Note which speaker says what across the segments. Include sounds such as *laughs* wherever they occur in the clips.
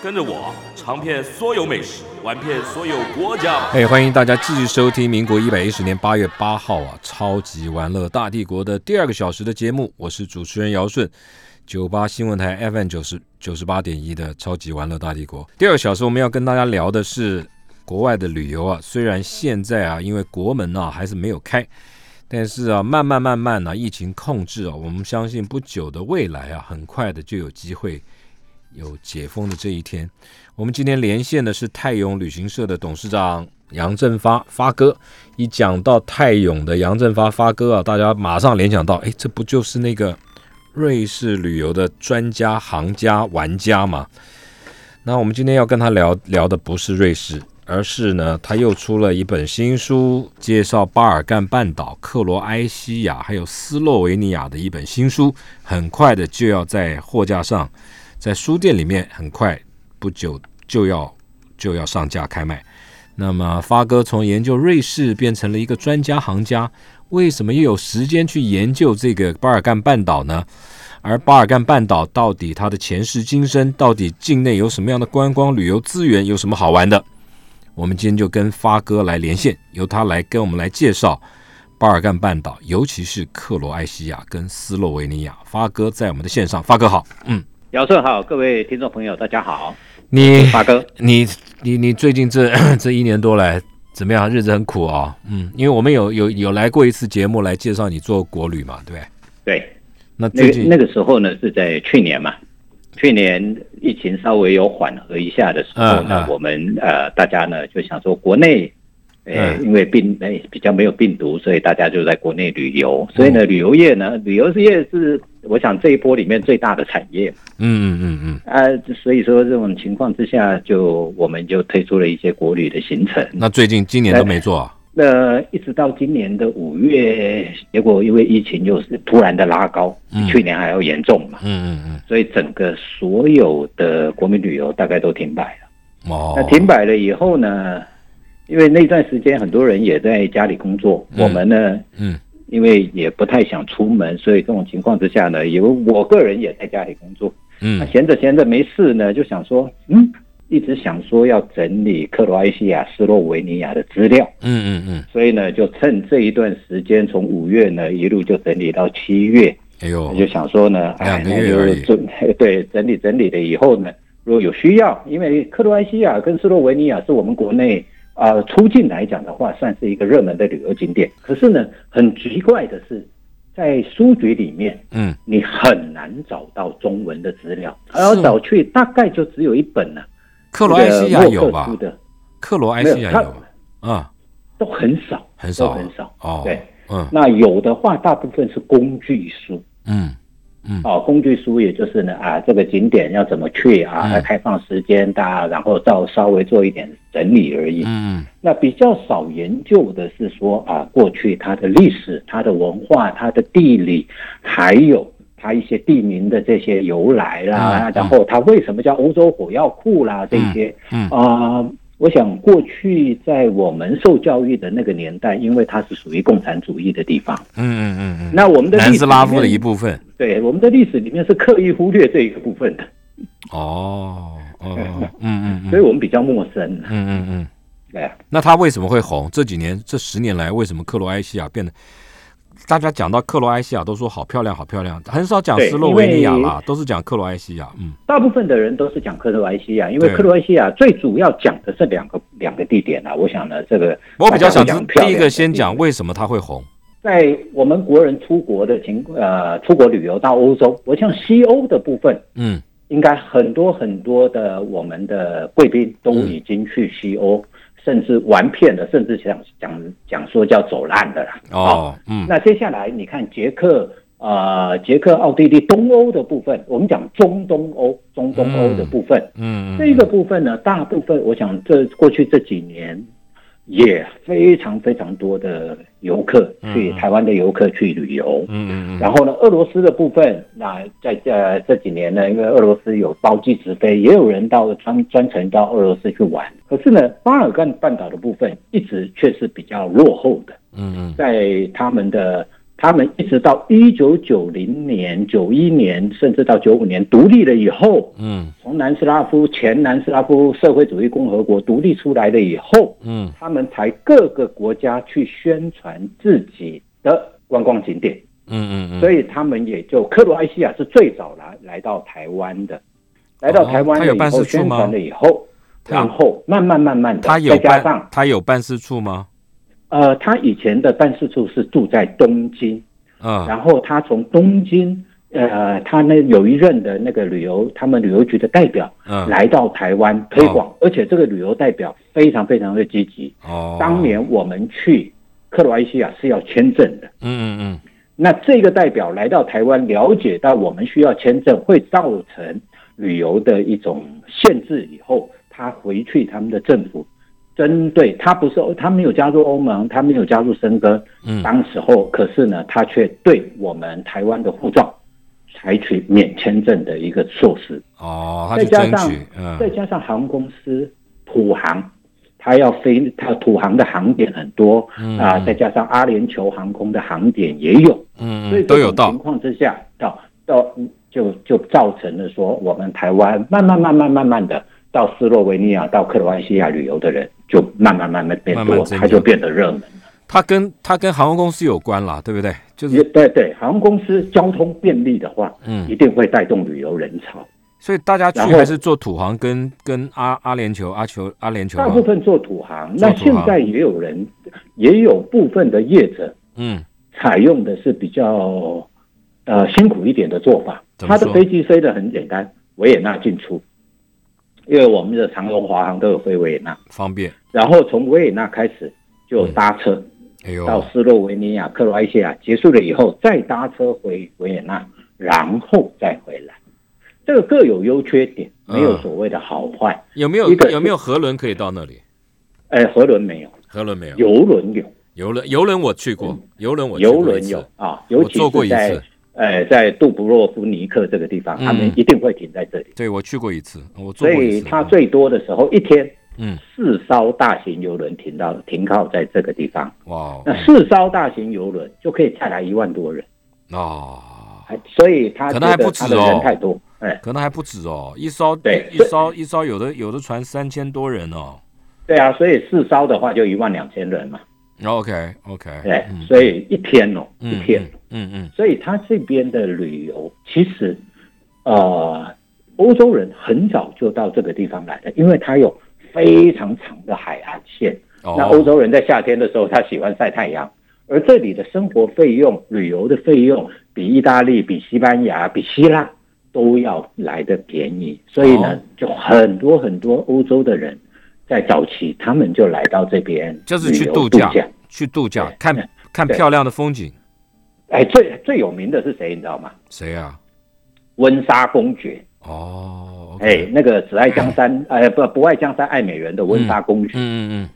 Speaker 1: 跟着我尝遍所有美食，玩遍所有国家。
Speaker 2: 哎，欢迎大家继续收听民国一百一十年八月八号啊，超级玩乐大帝国的第二个小时的节目。我是主持人姚顺，九八新闻台 FM 九十九十八点一的超级玩乐大帝国。第二个小时我们要跟大家聊的是国外的旅游啊。虽然现在啊，因为国门啊还是没有开，但是啊，慢慢慢慢呢，疫情控制啊，我们相信不久的未来啊，很快的就有机会。有解封的这一天，我们今天连线的是泰永旅行社的董事长杨振发发哥。一讲到泰永的杨振发发哥啊，大家马上联想到，哎，这不就是那个瑞士旅游的专家、行家、玩家吗？那我们今天要跟他聊聊的不是瑞士，而是呢，他又出了一本新书，介绍巴尔干半岛、克罗埃西亚还有斯洛维尼亚的一本新书，很快的就要在货架上。在书店里面，很快不久就要就要上架开卖。那么发哥从研究瑞士变成了一个专家行家，为什么又有时间去研究这个巴尔干半岛呢？而巴尔干半岛到底它的前世今生，到底境内有什么样的观光旅游资源，有什么好玩的？我们今天就跟发哥来连线，由他来跟我们来介绍巴尔干半岛，尤其是克罗埃西亚跟斯洛维尼亚。发哥在我们的线上，发哥好，嗯。
Speaker 3: 姚顺好，各位听众朋友，大家好。
Speaker 2: 你
Speaker 3: 大哥，
Speaker 2: 你你你最近这 *coughs* 这一年多来怎么样？日子很苦啊。嗯，因为我们有有有来过一次节目来介绍你做国旅嘛，对不对？
Speaker 3: 对。那最近那个时候呢，是在去年嘛。去年疫情稍微有缓和一下的时候呢，我们呃大家呢就想说国内。呃，因为病诶比较没有病毒，所以大家就在国内旅游。所以呢，旅游业呢，旅游业是我想这一波里面最大的产业。
Speaker 2: 嗯嗯嗯嗯。
Speaker 3: 啊，所以说这种情况之下，就我们就推出了一些国旅的行程。
Speaker 2: 那最近今年都没做？
Speaker 3: 啊那一直到今年的五月，结果因为疫情又是突然的拉高，比去年还要严重嘛。
Speaker 2: 嗯嗯嗯。
Speaker 3: 所以整个所有的国民旅游大概都停摆了。哦。那停摆了以后呢？因为那段时间很多人也在家里工作，我们
Speaker 2: 呢，嗯，
Speaker 3: 因为也不太想出门，所以这种情况之下呢，有我个人也在家里工作，
Speaker 2: 嗯，
Speaker 3: 闲着闲着没事呢，就想说，嗯，一直想说要整理克罗埃西亚、斯洛维尼亚的资料，
Speaker 2: 嗯嗯嗯，
Speaker 3: 所以呢，就趁这一段时间，从五月呢一路就整理到七月，
Speaker 2: 哎呦，
Speaker 3: 就想说呢，
Speaker 2: 两个月而已，*laughs*
Speaker 3: 对，整理整理了以后呢，如果有需要，因为克罗埃西亚跟斯洛维尼亚是我们国内。啊，出境来讲的话，算是一个热门的旅游景点。可是呢，很奇怪的是，在书局里面，
Speaker 2: 嗯，
Speaker 3: 你很难找到中文的资料，而要找去大概就只有一本呢。
Speaker 2: 克罗埃西亚有吧？克罗埃西亚有啊，
Speaker 3: 都很少，
Speaker 2: 很少，
Speaker 3: 很少。
Speaker 2: 哦，
Speaker 3: 对，
Speaker 2: 嗯，
Speaker 3: 那有的话，大部分是工具书，
Speaker 2: 嗯。
Speaker 3: 哦，工具书也就是呢啊，这个景点要怎么去啊？开放时间大，然后到稍微做一点整理而已。
Speaker 2: 嗯，
Speaker 3: 那比较少研究的是说啊，过去它的历史、它的文化、它的地理，还有它一些地名的这些由来啦，然后它为什么叫欧洲火药库啦这些，
Speaker 2: 嗯
Speaker 3: 啊。我想过去在我们受教育的那个年代，因为它是属于共产主义的地方，
Speaker 2: 嗯嗯嗯嗯，
Speaker 3: 那我们的
Speaker 2: 南斯拉夫的一部分，
Speaker 3: 对，我们的历史里面是刻意忽略这一个部分的。
Speaker 2: 哦哦，嗯嗯，
Speaker 3: 所以我们比较陌生。
Speaker 2: 嗯嗯嗯，
Speaker 3: 对啊。
Speaker 2: 那他为什么会红？这几年这十年来，为什么克罗埃西亚变得？大家讲到克罗埃西亚都说好漂亮，好漂亮，很少讲斯洛维尼亚啦，都是讲克罗埃西亚。嗯，
Speaker 3: 大部分的人都是讲克罗埃西亚，因为克罗埃西亚最主要讲的是两个两个地点啊。我想呢，这个
Speaker 2: 我比较想知第一个先讲为什么它会红。
Speaker 3: 在我们国人出国的情呃出国旅游到欧洲，我像西欧的部分，
Speaker 2: 嗯，
Speaker 3: 应该很多很多的我们的贵宾都已经去西欧。甚至玩骗的，甚至想讲讲说叫走烂的啦。
Speaker 2: 哦，嗯。
Speaker 3: 那接下来你看捷克、呃，捷克、奥地利、东欧的部分，我们讲中东欧、中东欧的部分，嗯，这个部分呢，大部分我想这过去这几年。也非常非常多的游客去台湾的游客去旅游，嗯嗯嗯，然后呢，俄罗斯的部分，那在这这几年呢，因为俄罗斯有包机直飞，也有人到专专程到俄罗斯去玩。可是呢，巴尔干半岛的部分一直却是比较落后的，嗯嗯，在他们的。他们一直到一九九零年、九一年，甚至到九五年独立了以后，嗯，从南斯拉夫前南斯拉夫社会主义共和国独立出来了以后，嗯，他们才各个国家去宣传自己的观光景点，嗯嗯嗯，所以他们也就克罗埃西亚是最早来来到台湾的，来到台湾以后宣传了以后，然后慢慢慢慢的，
Speaker 2: 他有加上他有办事处吗？
Speaker 3: 呃，他以前的办事处是住在东京，啊，然后他从东京，呃，他那有一任的那个旅游，他们旅游局的代表，嗯，来到台湾推广，而且这个旅游代表非常非常的积极。哦，当年我们去克罗埃西亚是要签证的，嗯嗯嗯，那这个代表来到台湾，了解到我们需要签证会造成旅游的一种限制以后，他回去他们的政府。针对他不是他没有加入欧盟，他没有加入申根，嗯，当时候可是呢，他却对我们台湾的护照采取免签证的一个措施。
Speaker 2: 哦，
Speaker 3: 再加上再加上航空公司土航，他要飞，他土航的航点很多啊，再加上阿联酋航空的航点也有，嗯，所以都有到。情况之下，到到就就造成了说，我们台湾慢慢慢慢慢慢的。到斯洛维尼亚、到克罗埃西亚旅游的人就慢慢慢慢变多，它就变得热门了。
Speaker 2: 它跟它跟航空公司有关啦，对不对？
Speaker 3: 就是对对，航空公司交通便利的话，嗯，一定会带动旅游人潮。
Speaker 2: 所以大家去还是做土航，跟跟阿阿联酋、阿酋、阿联酋。
Speaker 3: 大部分做土航，那现在也有人，也有部分的业者，嗯，采用的是比较呃辛苦一点的做法。他的飞机飞得很简单，维也纳进出。因为我们的长龙、华航都有飞维也纳，
Speaker 2: 方便。
Speaker 3: 然后从维也纳开始就搭车，哎呦，到斯洛维尼亚、克罗埃西亚结束了以后，再搭车回维也纳，然后再回来。这个各有优缺点，没有所谓的好坏。
Speaker 2: 有没有一个有没有河轮可以到那里？
Speaker 3: 哎，河轮没有，
Speaker 2: 河轮没有，
Speaker 3: 游轮有，
Speaker 2: 游轮游轮我去过，游轮我
Speaker 3: 游轮有啊，我
Speaker 2: 坐过一次。
Speaker 3: 呃，在杜布洛夫尼克这个地方，他们一定会停在这里。
Speaker 2: 对，我去过一次，我
Speaker 3: 所以他最多的时候一天，嗯，四艘大型游轮停到停靠在这个地方。哇，那四艘大型游轮就可以载来一万多人。哦，所以他
Speaker 2: 可能还不止哦，
Speaker 3: 人太多，哎，
Speaker 2: 可能还不止哦，一艘
Speaker 3: 对，
Speaker 2: 一艘一艘有的有的船三千多人哦。
Speaker 3: 对啊，所以四艘的话就一万两千人嘛。
Speaker 2: OK OK，
Speaker 3: 对，所以一天哦，一天，嗯嗯，所以他这边的旅游其实，呃，欧洲人很早就到这个地方来了，因为它有非常长的海岸线。那欧洲人在夏天的时候，他喜欢晒太阳，而这里的生活费用、旅游的费用比意大利、比西班牙、比希腊都要来的便宜，所以呢，就很多很多欧洲的人。在早期，他们就来到这边，
Speaker 2: 就是去度假，去度假，看看漂亮的风景。
Speaker 3: 哎，最最有名的是谁？你知道吗？
Speaker 2: 谁啊？
Speaker 3: 温莎公爵。哦，哎，那个只爱江山，*laughs* 哎，不不爱江山爱美人的温莎公爵。嗯嗯嗯。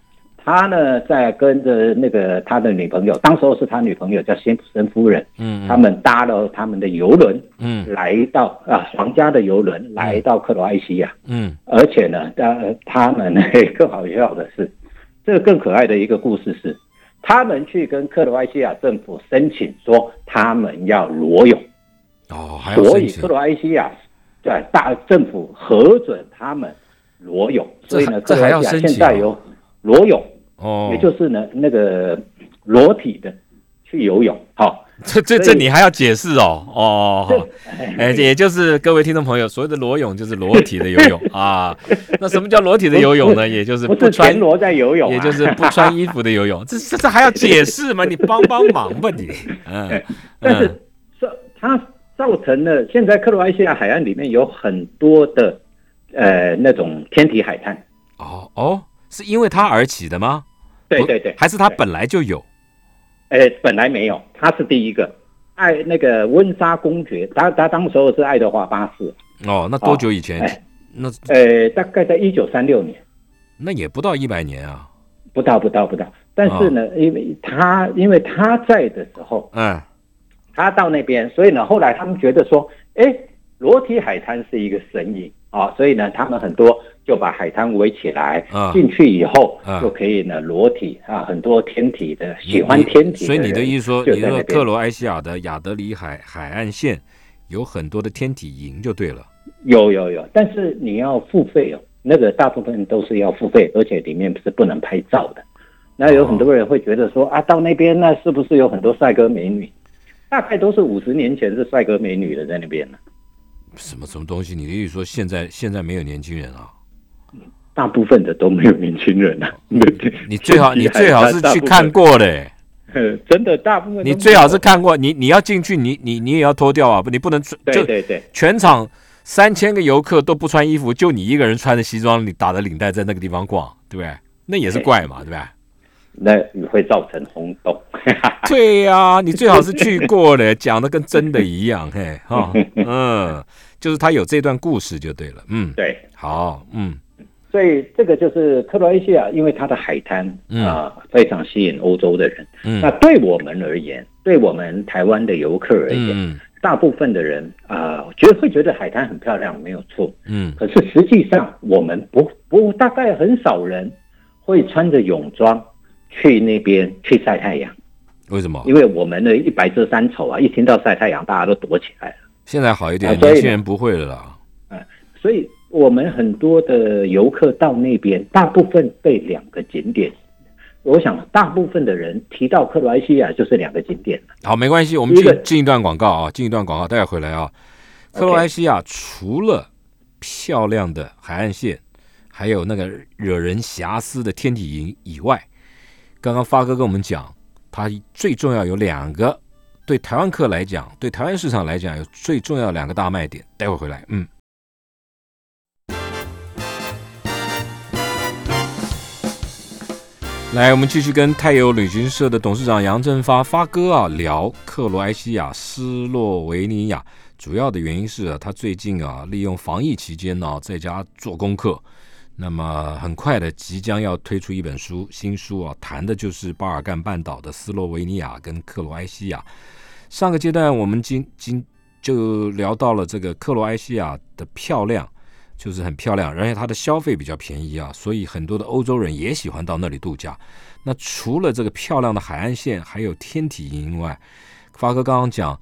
Speaker 3: 他呢，在跟着那个他的女朋友，当时候是他女朋友叫辛普森夫人，嗯，他们搭了他们的游轮，嗯，来到啊皇家的游轮来到克罗埃西亚，嗯，而且呢，呃，他们更好笑的是，这个更可爱的一个故事是，他们去跟克罗埃西亚政府申请说他们要裸泳，
Speaker 2: 哦，
Speaker 3: 所以克罗埃西亚在大政府核准他们裸泳，所以呢，克罗埃西亚现在有裸泳。哦，也就是呢，那个裸体的去游泳，好，*laughs*
Speaker 2: 这这这你还要解释哦，哦，哎，也就是各位听众朋友，所谓的裸泳就是裸体的游泳 *laughs* 啊。那什么叫裸体的游泳呢？也就是
Speaker 3: 不穿裸在游泳，
Speaker 2: 也就是不穿衣服的游泳。*laughs* 这这这还要解释吗？你帮帮忙吧你。
Speaker 3: 嗯，但是这它造成了现在克罗埃西亚海岸里面有很多的呃那种天体海滩。
Speaker 2: 哦哦，是因为他而起的吗？
Speaker 3: 对对对，
Speaker 2: 还是他本来就有？
Speaker 3: 哎，本来没有，他是第一个。爱那个温莎公爵，他他当时候是爱德华八世。
Speaker 2: 哦，那多久以前？那
Speaker 3: 呃，大概在一九三六年。
Speaker 2: 那也不到一百年啊。
Speaker 3: 不到，不到，不到。但是呢，因为他因为他在的时候，
Speaker 2: 嗯，
Speaker 3: 他到那边，所以呢，后来他们觉得说，哎，裸体海滩是一个神隐啊，所以呢，他们很多就把海滩围起来，进去以后就可以呢裸体啊，很多天体的喜欢天体。
Speaker 2: 所以你的意思说，你说克罗埃西亚的亚德里海海岸线有很多的天体营就对了。
Speaker 3: 有有有，但是你要付费哦。那个大部分都是要付费，而且里面是不能拍照的。那有很多人会觉得说啊，到那边那是不是有很多帅哥美女？大概都是五十年前是帅哥美女的在那边呢。
Speaker 2: 什么什么东西？你的意思说现在现在没有年轻人啊？
Speaker 3: 大部分的都没有年轻人啊。
Speaker 2: 你最好 *laughs* 你最好是去看过的。*laughs*
Speaker 3: 真的，大部分
Speaker 2: 你最好是看过。你你要进去，你你你也要脱掉啊！不，你不能
Speaker 3: 对对对，
Speaker 2: 全场。三千个游客都不穿衣服，就你一个人穿着西装，你打着领带在那个地方逛，对不对？那也是怪嘛，对不对？
Speaker 3: 那会造成轰动。*laughs*
Speaker 2: 对呀，你最好是去过的，*laughs* 讲的跟真的一样，嘿，哈，*laughs* 嗯，就是他有这段故事就对了，嗯，
Speaker 3: 对，
Speaker 2: 好，嗯，
Speaker 3: 所以这个就是克罗埃西亚，因为它的海滩啊非常吸引欧洲的人，嗯，那对我们而言，对我们台湾的游客而言。大部分的人啊，觉得会觉得海滩很漂亮，没有错。
Speaker 2: 嗯，
Speaker 3: 可是实际上我们不不大概很少人会穿着泳装去那边去晒太阳。
Speaker 2: 为什么？
Speaker 3: 因为我们的一白遮三丑啊，一听到晒太阳，大家都躲起来了。
Speaker 2: 现在好一点，年轻人不会了啦。
Speaker 3: 哎，所以我们很多的游客到那边，大部分被两个景点。我想，大部分的人提到克罗埃西亚就是两个景点
Speaker 2: 好，没关系，我们进进一段广告啊，进一段广告，待会回来啊。克罗埃西亚除了漂亮的海岸线，还有那个惹人遐思的天体营以外，刚刚发哥跟我们讲，它最重要有两个，对台湾客来讲，对台湾市场来讲，有最重要两个大卖点。待会回来，嗯。来，我们继续跟泰友旅行社的董事长杨振发发哥啊聊克罗埃西亚斯洛维尼亚。主要的原因是，他最近啊利用防疫期间呢在家做功课，那么很快的即将要推出一本书，新书啊谈的就是巴尔干半岛的斯洛维尼亚跟克罗埃西亚。上个阶段我们今今就聊到了这个克罗埃西亚的漂亮。就是很漂亮，而且它的消费比较便宜啊，所以很多的欧洲人也喜欢到那里度假。那除了这个漂亮的海岸线，还有天体营外，发哥刚刚讲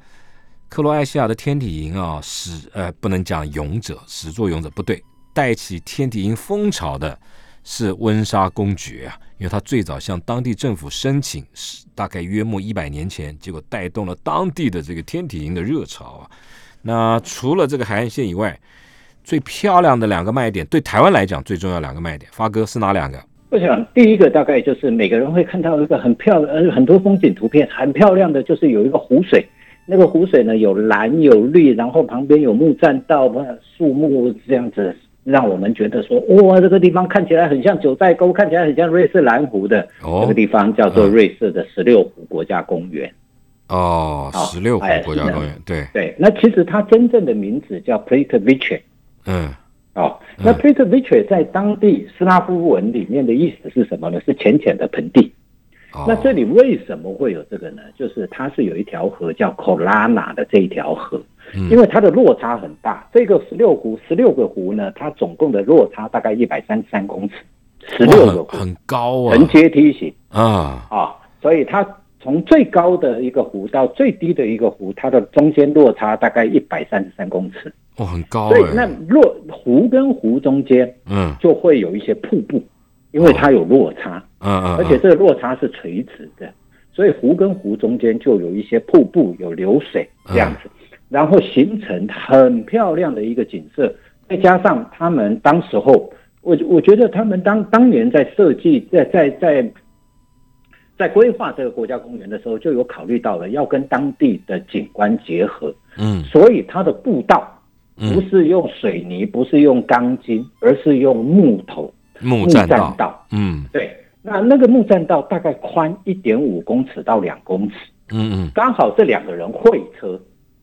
Speaker 2: 克罗埃西亚的天体营啊，始呃不能讲勇者，始作俑者不对，带起天体营风潮的是温莎公爵啊，因为他最早向当地政府申请，是大概约莫一百年前，结果带动了当地的这个天体营的热潮啊。那除了这个海岸线以外，最漂亮的两个卖点，对台湾来讲最重要两个卖点，发哥是哪两个？
Speaker 3: 我想第一个大概就是每个人会看到一个很漂亮，呃，很多风景图片很漂亮的，就是有一个湖水，那个湖水呢有蓝有绿，然后旁边有木栈道、树木这样子，让我们觉得说，哇，这个地方看起来很像九寨沟，看起来很像瑞士蓝湖的。哦，这个地方叫做瑞士的十六湖国家公园。
Speaker 2: 哦，十六湖国家公园，对
Speaker 3: 对。那其实它真正的名字叫 p l a t e v i c h
Speaker 2: 嗯，
Speaker 3: 哦，那 p e t e v i c h 在当地斯拉夫文里面的意思是什么呢？是浅浅的盆地。那这里为什么会有这个呢？就是它是有一条河叫 Kolana 的这一条河，因为它的落差很大。这个十六湖，十六个湖呢，它总共的落差大概一百三十三公尺，十六个湖。
Speaker 2: 很高啊，
Speaker 3: 呈阶梯型
Speaker 2: 啊。
Speaker 3: 啊，所以它从最高的一个湖到最低的一个湖，它的中间落差大概一百三十三公尺。
Speaker 2: 哦，很高。
Speaker 3: 所以那落湖跟湖中间，
Speaker 2: 嗯，
Speaker 3: 就会有一些瀑布，因为它有落差，
Speaker 2: 嗯嗯，
Speaker 3: 而且这个落差是垂直的，所以湖跟湖中间就有一些瀑布，有流水这样子，然后形成很漂亮的一个景色。再加上他们当时候，我我觉得他们当当年在设计，在在在在规划这个国家公园的时候，就有考虑到了要跟当地的景观结合，
Speaker 2: 嗯，
Speaker 3: 所以它的步道。不是用水泥，不是用钢筋，而是用木头
Speaker 2: 木
Speaker 3: 栈
Speaker 2: 道。嗯，
Speaker 3: 对。那那个木栈道大概宽一点五公尺到两公尺，
Speaker 2: 嗯嗯，
Speaker 3: 刚好这两个人会车，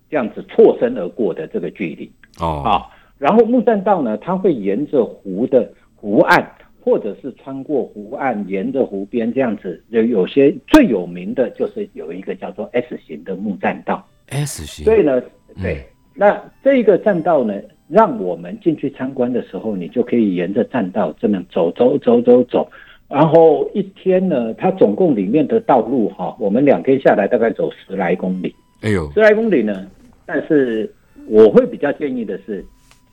Speaker 3: 这样子错身而过的这个距离。
Speaker 2: 哦，
Speaker 3: 啊，然后木栈道呢，它会沿着湖的湖岸，或者是穿过湖岸，沿着湖边这样子。有有些最有名的就是有一个叫做 S 型的木栈道。
Speaker 2: S 型。
Speaker 3: 所以呢，对，那这个栈道呢，让我们进去参观的时候，你就可以沿着栈道这么走走走走走。然后一天呢，它总共里面的道路哈，我们两天下来大概走十来公里。
Speaker 2: 哎呦，
Speaker 3: 十来公里呢，但是我会比较建议的是，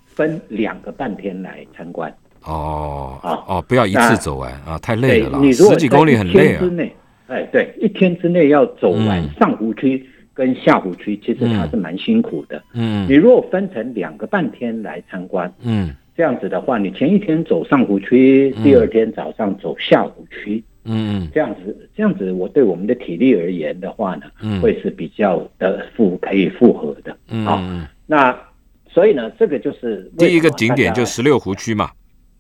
Speaker 3: 分两个半天来参观。
Speaker 2: 哦，
Speaker 3: 啊
Speaker 2: 哦，不要一次走完啊，太累了啦，
Speaker 3: 你如果
Speaker 2: 十几公里很累啊。
Speaker 3: 之内，哎，对，一天之内要走完上湖区跟下湖区，其实它是蛮辛苦的。
Speaker 2: 嗯，
Speaker 3: 你如果分成两个半天来参观，
Speaker 2: 嗯。
Speaker 3: 这样子的话，你前一天走上湖区，第二天早上走下湖区，
Speaker 2: 嗯嗯，
Speaker 3: 这样子，这样子，我对我们的体力而言的话呢，
Speaker 2: 嗯，
Speaker 3: 会是比较的复可以复合的，
Speaker 2: 嗯
Speaker 3: 嗯，那所以呢，这个就是
Speaker 2: 第一个景点就十六湖区嘛，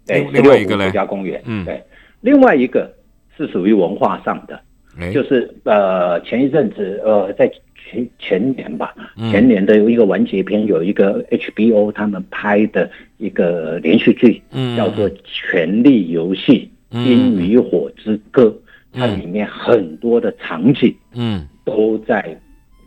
Speaker 3: 对，
Speaker 2: 另外一个呢，
Speaker 3: 国家公园，
Speaker 2: 嗯，
Speaker 3: 对，另外一个是属于文化上的，就是呃前一阵子呃在。前前年吧，前年的一个完结篇有一个 HBO 他们拍的一个连续剧，嗯。叫做《权力游戏：冰与火之歌》，它里面很多的场景，
Speaker 2: 嗯，
Speaker 3: 都在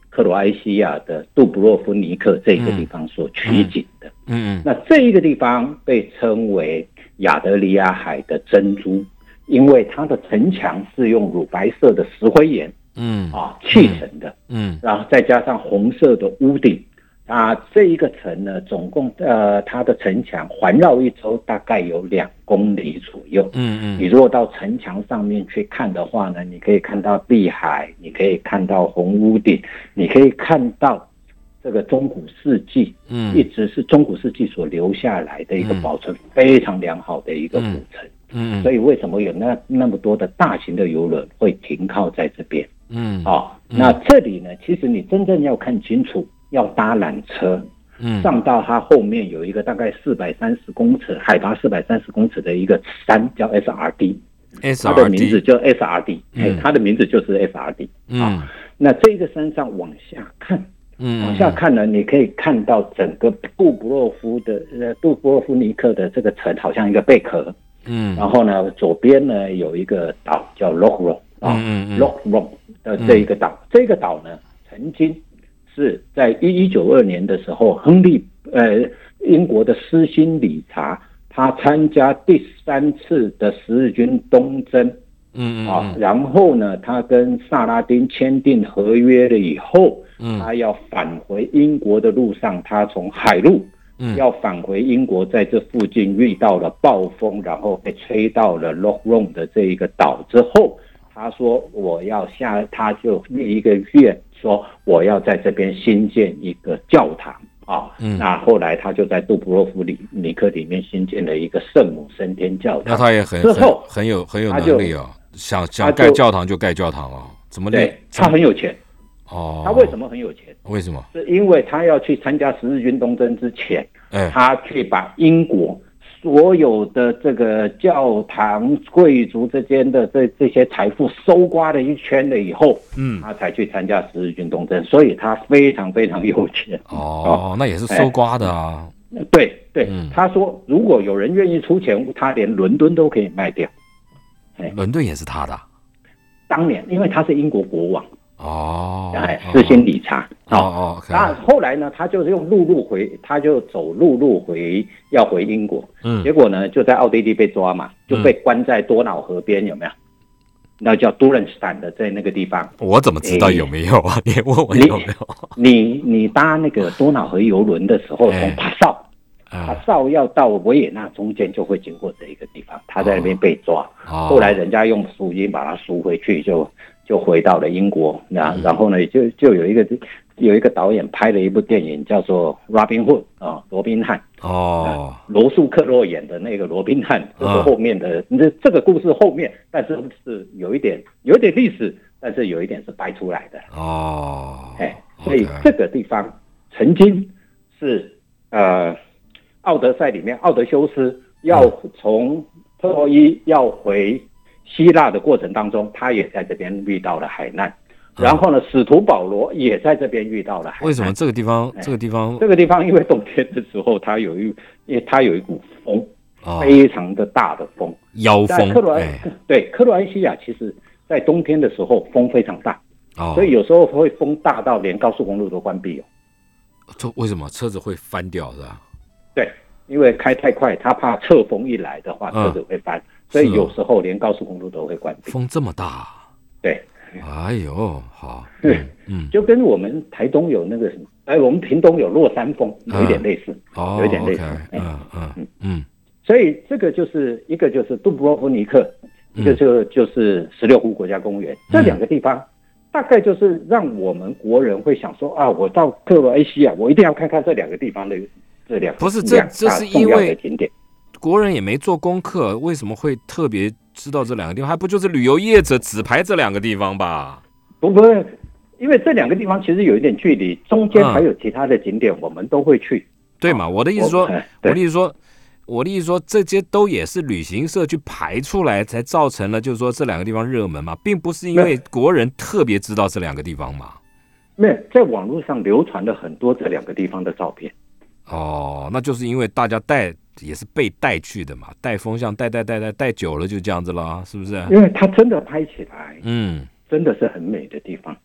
Speaker 3: 克罗埃西亚的杜布洛夫尼克这个地方所取景的，
Speaker 2: 嗯嗯，
Speaker 3: 那这一个地方被称为亚得里亚海的珍珠，因为它的城墙是用乳白色的石灰岩。
Speaker 2: 嗯。
Speaker 3: 啊，砌成的，
Speaker 2: 嗯，
Speaker 3: 然后再加上红色的屋顶，啊，这一个城呢，总共呃，它的城墙环绕一周大概有两公里左右，
Speaker 2: 嗯嗯，
Speaker 3: 你如果到城墙上面去看的话呢，你可以看到碧海，你可以看到红屋顶，你可以看到这个中古世纪，
Speaker 2: 嗯，
Speaker 3: 一直是中古世纪所留下来的一个保存非常良好的一个古城，
Speaker 2: 嗯，
Speaker 3: 所以为什么有那那么多的大型的游轮会停靠在这边？
Speaker 2: 嗯，
Speaker 3: 哦，那这里呢，其实你真正要看清楚，要搭缆车，
Speaker 2: 嗯，
Speaker 3: 上到它后面有一个大概四百三十公尺，海拔四百三十公尺的一个山，叫 S R D，S 它的名字叫 S R D，哎，它的名字就是 S R D，啊，那这个山上往下看，
Speaker 2: 嗯，
Speaker 3: 往下看呢，你可以看到整个杜布洛夫的呃杜布洛夫尼克的这个城，好像一个贝壳，
Speaker 2: 嗯，
Speaker 3: 然后呢，左边呢有一个岛叫 Lockro，啊，Lockro。呃，这一个岛，这个岛呢，曾经是在一一九二年的时候，亨利呃英国的斯欣理查，他参加第三次的十字军东征，
Speaker 2: 嗯
Speaker 3: 啊，然后呢，他跟萨拉丁签订合约了以后，
Speaker 2: 嗯，
Speaker 3: 他要返回英国的路上，他从海路，
Speaker 2: 嗯，
Speaker 3: 要返回英国，在这附近遇到了暴风，然后被吹到了 Lockron 的这一个岛之后。他说：“我要下，他就立一个愿，说我要在这边新建一个教堂啊。那后来他就在杜布洛夫里尼克里面新建了一个圣母升天教堂。
Speaker 2: 那他也很
Speaker 3: 之后
Speaker 2: 很有很有能力哦，想想盖教堂就盖教堂哦。怎么
Speaker 3: 对？他很有钱
Speaker 2: 哦。
Speaker 3: 他为什么很有钱？
Speaker 2: 为什么？
Speaker 3: 是因为他要去参加十字军东征之前，
Speaker 2: 哎，
Speaker 3: 他去把英国。”所有的这个教堂、贵族之间的这这些财富搜刮了一圈了以后，
Speaker 2: 嗯，
Speaker 3: 他才去参加十字军东征，所以他非常非常有钱。
Speaker 2: 哦，那也是搜刮的啊。
Speaker 3: 对对，他说如果有人愿意出钱，他连伦敦都可以卖掉。
Speaker 2: 哎伦敦也是他的。
Speaker 3: 当年，因为他是英国国王。
Speaker 2: 哦，
Speaker 3: 哎，私心理查
Speaker 2: 哦哦，
Speaker 3: 那后来呢，他就是用陆路回，他就走陆路回，要回英国。
Speaker 2: 嗯，
Speaker 3: 结果呢，就在奥地利被抓嘛，就被关在多瑙河边，有没有？那叫杜伦斯坦的，在那个地方。
Speaker 2: 我怎么知道有没有啊？你问我有没有？
Speaker 3: 你你搭那个多瑙河游轮的时候，从帕绍，帕绍要到维也纳中间就会经过这一个地方，他在那边被抓。后来人家用赎金把他赎回去，就。就回到了英国，那然后呢，就就有一个有一个导演拍了一部电影，叫做《Robin Hood》啊，罗宾汉。
Speaker 2: 哦，
Speaker 3: 罗素克洛演的那个罗宾汉，就是后面的这这个故事后面，但是是有一点有一点历史，但是有一点是掰出来的。
Speaker 2: 哦，
Speaker 3: 哎，所以这个地方曾经是呃，奥德赛里面奥德修斯要从特洛伊要回。希腊的过程当中，他也在这边遇到了海难。然后呢，使徒保罗也在这边遇到了海。
Speaker 2: 为什么这个地方？这个地方？
Speaker 3: 这个地方因为冬天的时候，它有一，因为它有一股风，非常的大的风，
Speaker 2: 妖风。
Speaker 3: 克罗埃对克罗埃西亚，其实在冬天的时候风非常大，所以有时候会风大到连高速公路都关闭哦。
Speaker 2: 这为什么车子会翻掉是吧？
Speaker 3: 对，因为开太快，他怕侧风一来的话，车子会翻，所以有时候连高速公路都会关闭。
Speaker 2: 风这么大？
Speaker 3: 对。
Speaker 2: 哎呦，好，*laughs*
Speaker 3: 对，嗯，就跟我们台东有那个什么，哎，我们屏东有落山风，有一点类似，
Speaker 2: 哦，
Speaker 3: 有一点类似，
Speaker 2: 嗯嗯嗯。嗯，
Speaker 3: 所以这个就是一个就是杜布罗夫尼克，一个就就是十六湖国家公园，这两个地方大概就是让我们国人会想说啊，我到克罗埃西亚，我一定要看看这两个地方的这两
Speaker 2: 不是这这是因为景点，国人也没做功课，为什么会特别？知道这两个地方，还不就是旅游业者只排这两个地方吧？
Speaker 3: 不不，因为这两个地方其实有一点距离，中间还有其他的景点，我们都会去。
Speaker 2: 对嘛？我的意思说，*laughs* 我的意思说，我的意思说，这些都也是旅行社去排出来，才造成了就是说这两个地方热门嘛，并不是因为国人特别知道这两个地方嘛。
Speaker 3: 没有，在网络上流传了很多这两个地方的照片。
Speaker 2: 哦，那就是因为大家带。也是被带去的嘛，带风向带带带带带久了就这样子了，是不是？
Speaker 3: 因为它真的拍起来，嗯，真的是很美的地方。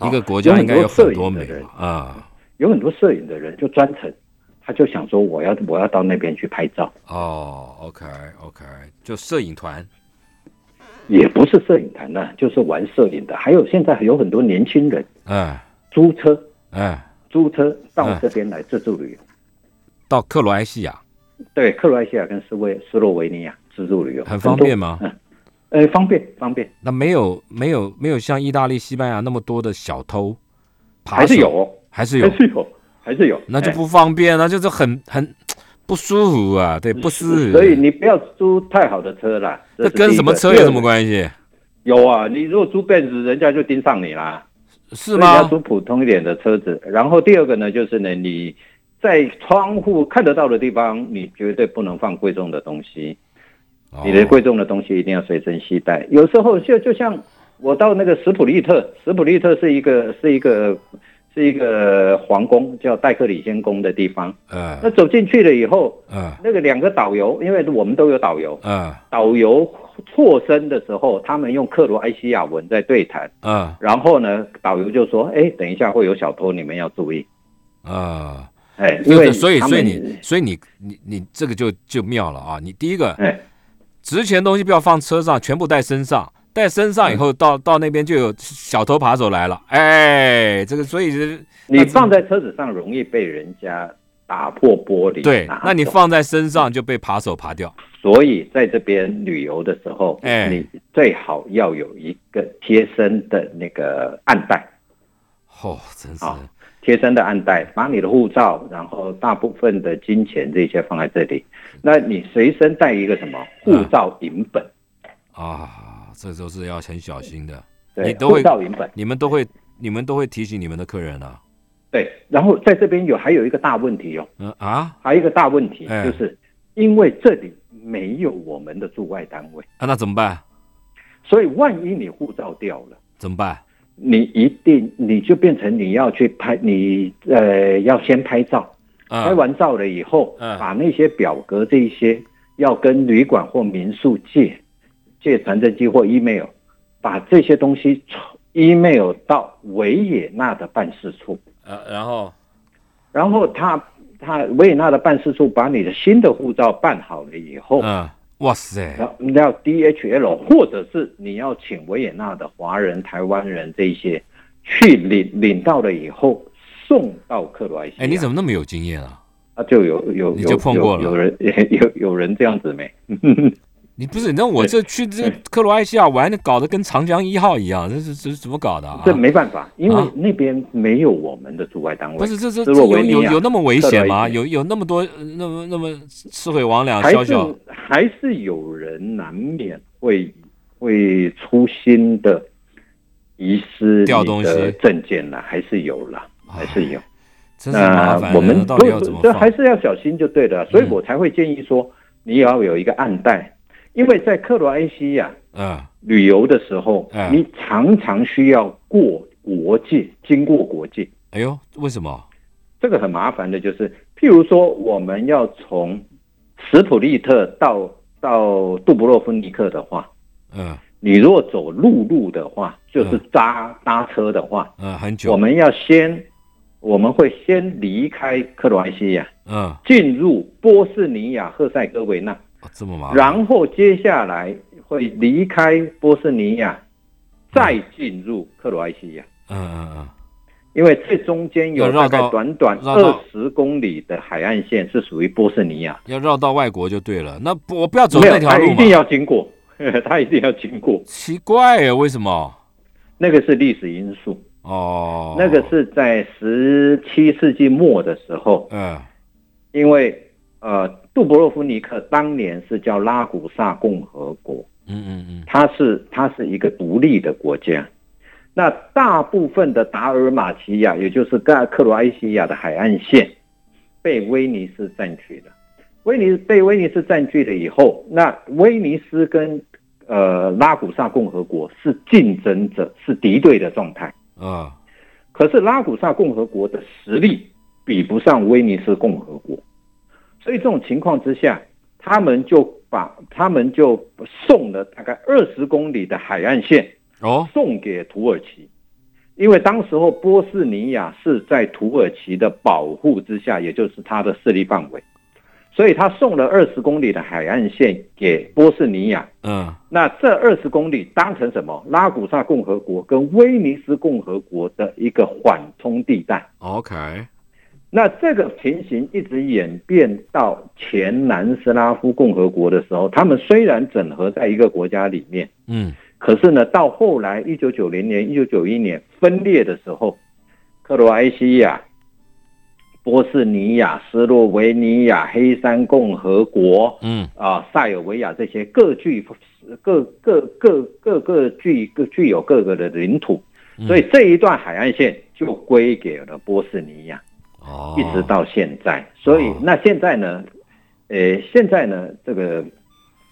Speaker 2: 一个国家应该有很多美啊，
Speaker 3: 有很多摄影的人就专程，他就想说我要我要到那边去拍照。
Speaker 2: 哦，OK OK，就摄影团，
Speaker 3: 也不是摄影团的，就是玩摄影的。还有现在有很多年轻人，嗯，租车，嗯，租车到这边来自助旅游，
Speaker 2: 到克罗埃西亚。
Speaker 3: 对，克罗埃西亚跟斯维斯洛维尼亚自助旅游
Speaker 2: 很方便吗？
Speaker 3: 嗯，呃，方便方便。
Speaker 2: 那没有没有没有像意大利、西班牙那么多的小偷，
Speaker 3: 还是有，
Speaker 2: 还是有，
Speaker 3: 还是有，还是有。
Speaker 2: 那就不方便那，就是很很不舒服啊，对，不舒服。
Speaker 3: 所以你不要租太好的车啦。
Speaker 2: 这跟什么车有什么关系？
Speaker 3: 有啊，你如果租奔驰，人家就盯上你啦。
Speaker 2: 是吗？
Speaker 3: 要租普通一点的车子。然后第二个呢，就是呢，你。在窗户看得到的地方，你绝对不能放贵重的东西。你的贵重的东西一定要随身携带。有时候就就像我到那个史普利特，史普利特是一个是一个是一个皇宫，叫戴克里先宫的地方。嗯。那走进去了以后，嗯，那个两个导游，因为我们都有导游，嗯，导游错身的时候，他们用克罗埃西亚文在对谈，嗯，然后呢，导游就说：“哎，等一下会有小偷，你们要注意。”啊。哎，因为
Speaker 2: 所以所以你所以你你你这个就就妙了啊！你第一个，哎值钱东西不要放车上，全部带身上，带身上以后到到那边就有小偷扒手来了。哎，这个所以
Speaker 3: 你放在车子上容易被人家打破玻璃。
Speaker 2: 对，那你放在身上就被扒手扒掉。
Speaker 3: 所以在这边旅游的时候，哎，你最好要有一个贴身的那个暗袋。
Speaker 2: 哦，真是。
Speaker 3: 贴身的暗袋，把你的护照，然后大部分的金钱这些放在这里。那你随身带一个什么护照影本
Speaker 2: 啊？这都是要很小心的。
Speaker 3: 对，护照影本，
Speaker 2: 你们都会，你们都会提醒你们的客人啊。
Speaker 3: 对，然后在这边有还有一个大问题哦。嗯啊，还有一个大问题就是，因为这里没有我们的驻外单位
Speaker 2: 啊，那怎么办？
Speaker 3: 所以万一你护照掉了
Speaker 2: 怎么办？
Speaker 3: 你一定你就变成你要去拍，你呃要先拍照，拍完照了以后，把那些表格这一些要跟旅馆或民宿借，借传真机或 email，把这些东西 email 到维也纳的办事处，
Speaker 2: 呃，然后，
Speaker 3: 然后他他维也纳的办事处把你的新的护照办好了以后，嗯。
Speaker 2: 哇塞！
Speaker 3: 要 DHL，或者是你要请维也纳的华人、台湾人这些去领领到了以后送到克罗埃西亚。
Speaker 2: 哎，你怎么那么有经验啊？
Speaker 3: 啊，就有有
Speaker 2: 你就碰过了，
Speaker 3: 有人有有人这样子没？
Speaker 2: 你不是？那我这去这克罗埃西亚玩，搞得跟长江一号一样，这是这是怎么搞的啊？
Speaker 3: 这没办法，因为那边没有我们的驻外单位。
Speaker 2: 不是，这这有有有那么危险吗？有有那么多那么那么吃毁魍魉？
Speaker 3: 还是还是有人难免会会粗心的遗失
Speaker 2: 掉东西
Speaker 3: 证件了，还是有了，还是有。
Speaker 2: 那
Speaker 3: 我们不这还是要小心就对了，所以我才会建议说，你也要有一个暗袋。因为在克罗埃西亚，嗯，旅游的时候，你常常需要过国界，经过国界。
Speaker 2: 哎呦，为什么？
Speaker 3: 这个很麻烦的，就是譬如说，我们要从斯普利特到到杜布洛夫尼克的话，嗯，你如果走陆路的话，就是搭搭车的话，
Speaker 2: 嗯，很久。
Speaker 3: 我们要先，我们会先离开克罗埃西亚，嗯，进入波斯尼亚赫塞哥维那，
Speaker 2: 这么麻烦。
Speaker 3: 然后接下来会离开波斯尼亚，再进入克罗埃西亚，嗯嗯嗯。因为这中间有大概短短二十公里的海岸线是属于波斯尼亚，
Speaker 2: 要绕到外国就对了。那我不要走那条路
Speaker 3: 一定要经过，*laughs* 他一定要经过。
Speaker 2: 奇怪呀，为什么？
Speaker 3: 那个是历史因素哦。那个是在十七世纪末的时候，嗯，因为呃，杜博洛夫尼克当年是叫拉古萨共和国，嗯嗯嗯，它是它是一个独立的国家。那大部分的达尔马提亚，也就是克克罗埃西亚的海岸线，被威尼斯占据了。威尼斯被威尼斯占据了以后，那威尼斯跟呃拉古萨共和国是竞争者，是敌对的状态啊。可是拉古萨共和国的实力比不上威尼斯共和国，所以这种情况之下，他们就把他们就送了大概二十公里的海岸线。哦，送给土耳其，因为当时候波斯尼亚是在土耳其的保护之下，也就是它的势力范围，所以他送了二十公里的海岸线给波斯尼亚。嗯，那这二十公里当成什么？拉古萨共和国跟威尼斯共和国的一个缓冲地带。
Speaker 2: OK，
Speaker 3: 那这个情形一直演变到前南斯拉夫共和国的时候，他们虽然整合在一个国家里面，嗯。可是呢，到后来一九九零年、一九九一年分裂的时候，克罗埃西亚、波斯尼亚、斯洛维尼亚、黑山共和国，嗯。啊，塞尔维亚这些各具各各各各个具各具有各个的领土，所以这一段海岸线就归给了波斯尼亚，哦，一直到现在。所以那现在呢，呃，现在呢，这个。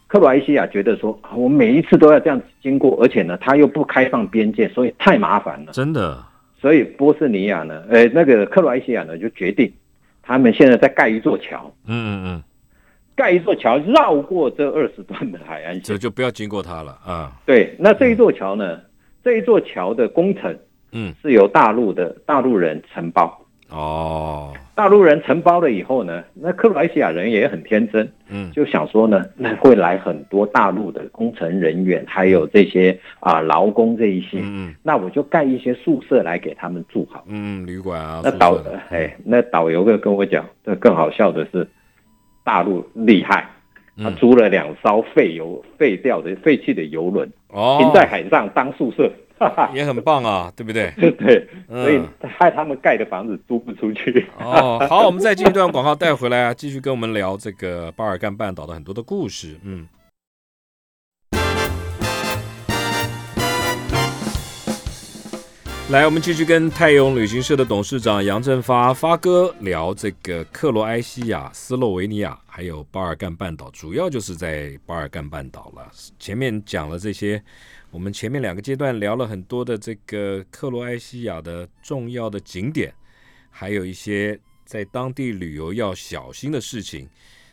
Speaker 3: 克罗埃西亚觉得说，我每一次都要这样子经过，而且呢，他又不开放边界，所以太麻烦了。
Speaker 2: 真的。
Speaker 3: 所以波斯尼亚呢，呃，那个克罗埃西亚呢，就决定，他们现在在盖一座桥。嗯嗯嗯。盖一座桥，绕过这二十段的海岸线，
Speaker 2: 就就不要经过它了啊。
Speaker 3: 对，那这一座桥呢，这一座桥的工程，嗯，是由大陆的大陆人承包。哦，大陆人承包了以后呢，那克罗埃西亚人也很天真，嗯，就想说呢，那会来很多大陆的工程人员，还有这些啊劳工这一些，嗯，那我就盖一些宿舍来给他们住好，
Speaker 2: 嗯，旅馆啊，
Speaker 3: 那导哎，那导游跟跟我讲，这更好笑的是，大陆厉害，他租了两艘废油废掉的废弃的游轮，哦，停在海上当宿舍。*laughs*
Speaker 2: 也很棒啊，对不对？*laughs*
Speaker 3: 对，所以害他们盖的房子租不出去。
Speaker 2: 哦，好，我们再进一段广告带回来啊，继续跟我们聊这个巴尔干半岛的很多的故事。嗯，来，我们继续跟泰永旅行社的董事长杨振发发哥聊这个克罗埃西亚、斯洛维尼亚还有巴尔干半岛，主要就是在巴尔干半岛了。前面讲了这些。我们前面两个阶段聊了很多的这个克罗埃西亚的重要的景点，还有一些在当地旅游要小心的事情。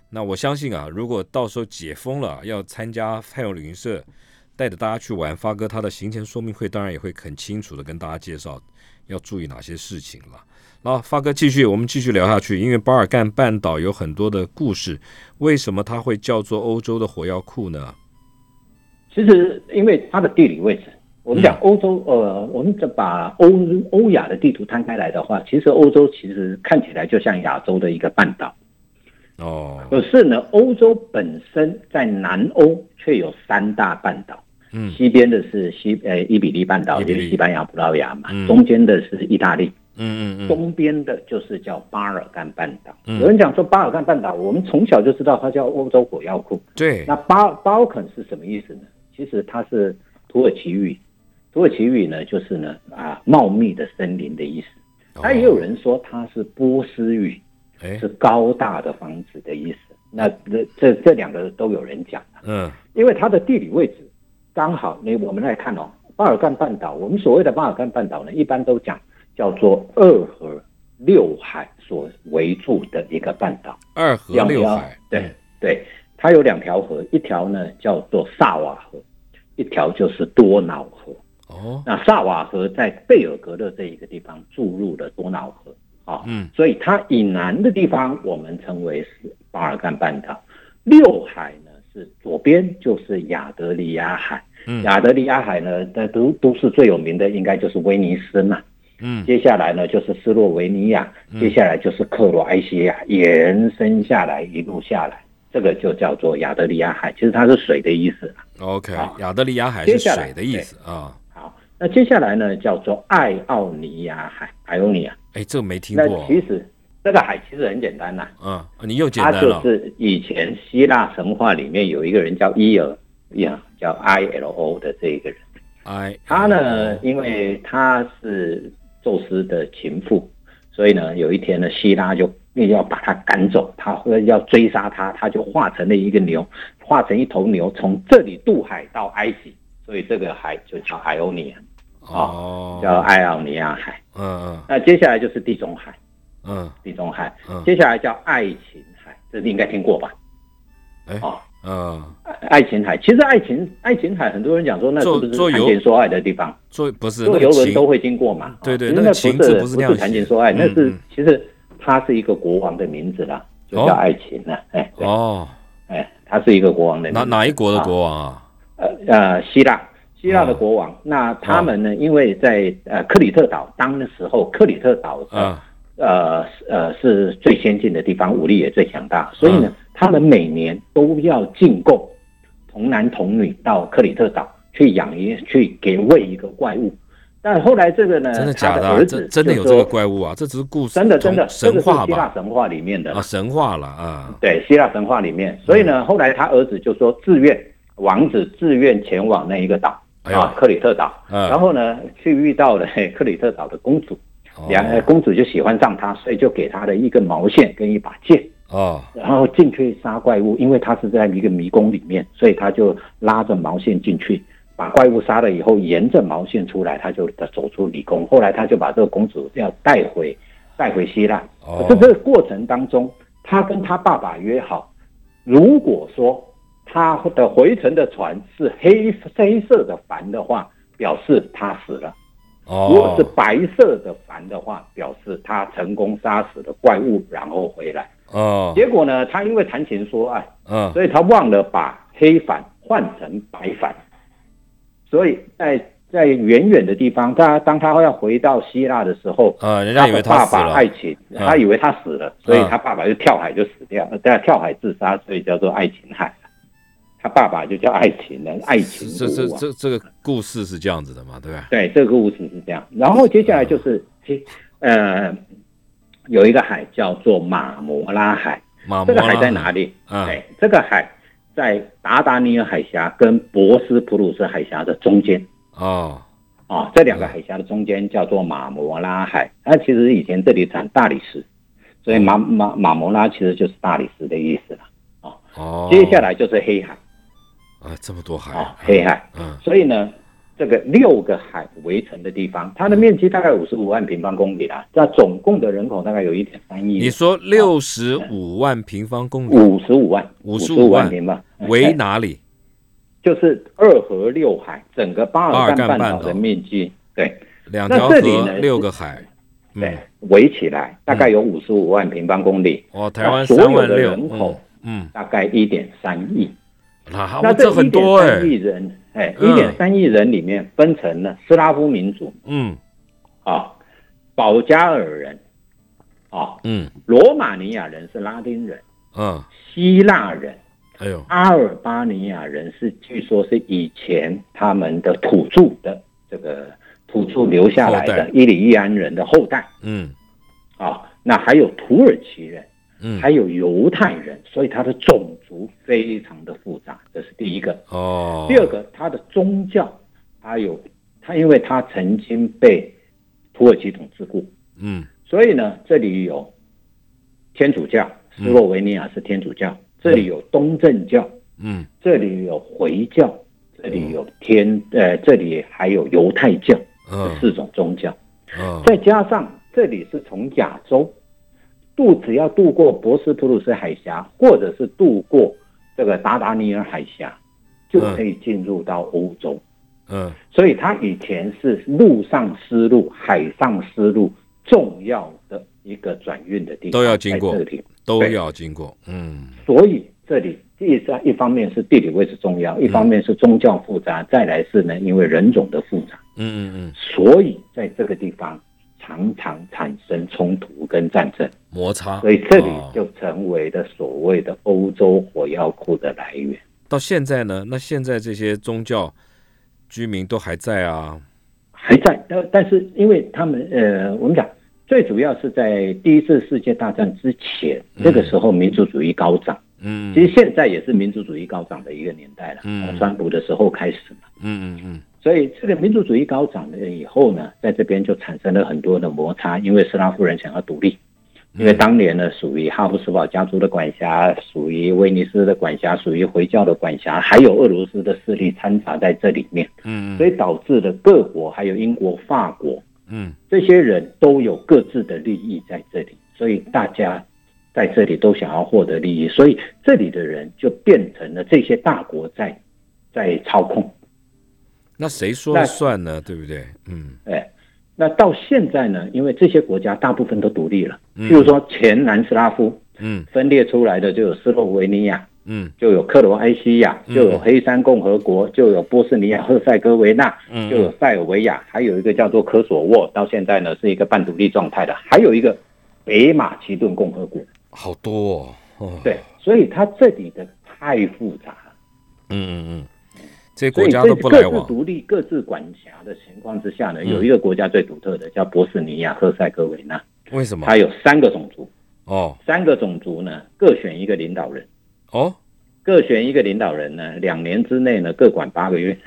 Speaker 2: 那我相信啊，如果到时候解封了，要参加泰友旅行社带着大家去玩，发哥他的行前说明会当然也会很清楚的跟大家介绍要注意哪些事情了。然后发哥继续，我们继续聊下去，因为巴尔干半岛有很多的故事，为什么它会叫做欧洲的火药库呢？
Speaker 3: 其实，因为它的地理位置，我们讲欧洲，呃，我们把欧欧亚的地图摊开来的话，其实欧洲其实看起来就像亚洲的一个半岛。哦。可是呢，欧洲本身在南欧却有三大半岛。嗯。西边的是西呃伊比利半岛，就是西班牙、葡萄牙嘛。嗯。中间的是意大利。嗯嗯嗯。东边的就是叫巴尔干半岛。嗯。有人讲说巴尔干半岛，我们从小就知道它叫欧洲火药库。
Speaker 2: 对。
Speaker 3: 那巴巴肯是什么意思呢？其实它是土耳其语，土耳其语呢就是呢啊茂密的森林的意思。那也有人说它是波斯语，是高大的房子的意思。那这这这两个都有人讲嗯，因为它的地理位置刚好，那我们来看哦，巴尔干半岛，我们所谓的巴尔干半岛呢，一般都讲叫做二河六海所围住的一个半岛。
Speaker 2: 二河六海，
Speaker 3: 对对，它有两条河，一条呢叫做萨瓦河，一条就是多瑙河。
Speaker 2: 哦，
Speaker 3: 那萨瓦河在贝尔格勒这一个地方注入了多瑙河，啊，嗯，所以它以南的地方我们称为是巴尔干半岛。六海呢是左边就是亚得里亚海，嗯，亚得里亚海呢，那都都是最有名的，应该就是威尼斯嘛，嗯，接下来呢就是斯洛维尼亚，接下来就是克罗埃西亚，延伸下来一路下来，这个就叫做亚得里亚海，其实它是水的意思。
Speaker 2: OK，亚得里亚海是水的意思啊。
Speaker 3: 好那接下来呢，叫做爱奥尼亚海，爱奥尼亚。
Speaker 2: 哎，这个没听过。
Speaker 3: 那其实这个海其实很简单呐。
Speaker 2: 嗯，你又简单了。
Speaker 3: 它就是以前希腊神话里面有一个人叫伊尔，呀，叫 I L O 的这一个人。
Speaker 2: I。
Speaker 3: 他呢，因为他是宙斯的情妇，所以呢，有一天呢，希腊就要把他赶走，他要追杀他，他就化成了一个牛，化成一头牛，从这里渡海到埃及，所以这个海就叫海欧尼亚。哦，叫爱奥尼亚海，嗯嗯，那接下来就是地中海，嗯，地中海，嗯，接下来叫爱琴海，这你应该听过吧？
Speaker 2: 哎，哦，嗯，
Speaker 3: 爱琴海，其实爱琴爱琴海，很多人讲说那是不是谈情说爱的地方？
Speaker 2: 坐不是
Speaker 3: 坐游轮都会经过嘛？
Speaker 2: 对对，
Speaker 3: 那
Speaker 2: 个不是
Speaker 3: 不是谈情说爱，那是其实他是一个国王的名字啦，就叫爱琴了，哎，哦，哎，他是一个国王的
Speaker 2: 哪哪一国的国王啊？
Speaker 3: 呃呃，希腊。希腊的国王，那他们呢？因为在呃克里特岛当的时候，克里特岛呃呃呃是最先进的地方，武力也最强大，所以呢，他们每年都要进贡童男童女到克里特岛去养一去给喂一个怪物。但后来这个呢，
Speaker 2: 真的假的？真真的有这个怪物啊？这只是故事，
Speaker 3: 真的真的
Speaker 2: 神话吧？
Speaker 3: 希腊神话里面的
Speaker 2: 啊，神话了啊。
Speaker 3: 对，希腊神话里面，所以呢，后来他儿子就说自愿，王子自愿前往那一个岛。啊，克里特岛，然后呢，去遇到了 *laughs* 克里特岛的公主，两公主就喜欢上他，所以就给他的一根毛线跟一把剑，哦，然后进去杀怪物，因为他是在一个迷宫里面，所以他就拉着毛线进去，把怪物杀了以后，沿着毛线出来，他就走出迷宫。后来他就把这个公主要带回带回希腊，在这个过程当中，他跟他爸爸约好，如果说。他的回程的船是黑黑色的帆的话，表示他死了；如果是白色的帆的话，表示他成功杀死了怪物，然后回来。哦，结果呢，他因为谈情说爱，嗯，所以他忘了把黑帆换成白帆，所以在在远远的地方，他当他要回到希腊的时候，
Speaker 2: 啊，人家以为
Speaker 3: 他死了，爱情，他以为他死了，所以他爸爸就跳海就死掉，在跳海自杀，所以叫做爱琴海。他爸爸就叫爱情人爱情
Speaker 2: 这这这这个故事是这样子的嘛？对吧？
Speaker 3: 对，这个故事是这样。然后接下来就是，呃，有一个海叫做马摩拉海。
Speaker 2: 马
Speaker 3: 这个海在哪里？对，这个海在达达尼尔海峡跟博斯普鲁斯海峡的中间。哦，啊，这两个海峡的中间叫做马摩拉海。那其实以前这里产大理石，所以马马马摩拉其实就是大理石的意思了。哦，接下来就是黑海。
Speaker 2: 啊，这么多海，
Speaker 3: 黑海，嗯，所以呢，这个六个海围成的地方，它的面积大概五十五万平方公里啦，那总共的人口大概有一点三亿。
Speaker 2: 你说六十五万平方公里？
Speaker 3: 五十五万，
Speaker 2: 五十五万
Speaker 3: 平方，
Speaker 2: 围哪里？
Speaker 3: 就是二河六海，整个巴尔干半岛的面积，对，
Speaker 2: 两条河，六个海，
Speaker 3: 对，围起来大概有五十五万平方公里。
Speaker 2: 哦，台湾
Speaker 3: 所有的人口，嗯，大概一点三亿。
Speaker 2: 那这
Speaker 3: 一点三亿人，哎，一点三亿人里面分成了斯拉夫民族，嗯，啊，保加尔人，啊，嗯，罗马尼亚人是拉丁人，嗯，希腊人，还有阿尔巴尼亚人是据说是以前他们的土著的这个土著留下来的伊里伊安人的后代，嗯，啊，那还有土耳其人。还有犹太人，所以他的种族非常的复杂，这是第一个。哦，第二个，他的宗教，他有他，因为他曾经被土耳其统治过，嗯，所以呢，这里有天主教，斯洛维尼亚是天主教，这里有东正教，嗯，这里有回教，这里有天，呃，这里还有犹太教，嗯，四种宗教，嗯，再加上这里是从亚洲渡，只要渡过博斯普鲁斯海峡，或者是渡过这个达达尼尔海峡，就可以进入到欧洲，嗯，所以它以前是陆上丝路、海上丝路重要的一个转运的地方，
Speaker 2: 都要经过这里，都要经过，嗯，
Speaker 3: 所以这里。第三，一方面是地理位置重要，一方面是宗教复杂，再来是呢，因为人种的复杂，嗯嗯嗯，所以在这个地方常常产生冲突跟战争
Speaker 2: 摩擦，
Speaker 3: 所以这里就成为了所谓的欧洲火药库的来源。
Speaker 2: 到现在呢，那现在这些宗教居民都还在啊，
Speaker 3: 还在，但但是因为他们呃，我们讲最主要是在第一次世界大战之前，那个时候民族主义高涨。嗯，其实现在也是民族主义高涨的一个年代了。嗯，川普的时候开始嘛。嗯嗯嗯。所以这个民族主义高涨了以后呢，在这边就产生了很多的摩擦，因为斯拉夫人想要独立，因为当年呢属于哈布斯堡家族的管辖，属于威尼斯的管辖，属于回教的管辖，还有俄罗斯的势力掺杂在这里面。嗯。所以导致了各国，还有英国、法国，嗯，这些人都有各自的利益在这里，所以大家。在这里都想要获得利益，所以这里的人就变成了这些大国在在操控。
Speaker 2: 那谁说了算呢？对不对？
Speaker 3: 嗯，哎，那到现在呢？因为这些国家大部分都独立了，譬如说前南斯拉夫，嗯，分裂出来的就有斯洛维尼亚，嗯，就有克罗埃西亚，就有黑山共和国，就有波斯尼亚和塞哥维那，嗯，就有塞尔维亚，还有一个叫做科索沃，到现在呢是一个半独立状态的，还有一个北马其顿共和国。
Speaker 2: 好多
Speaker 3: 哦，对，所以它这里的太复杂了。
Speaker 2: 嗯嗯嗯，这些国家都不来往，
Speaker 3: 各自独立、各自管辖的情况之下呢，有一个国家最独特的叫波斯尼亚赫塞哥维纳。
Speaker 2: 为什么？
Speaker 3: 它有三个种族哦，三个种族呢各选一个领导人哦，各选一个领导人呢，两年之内呢各管八个月。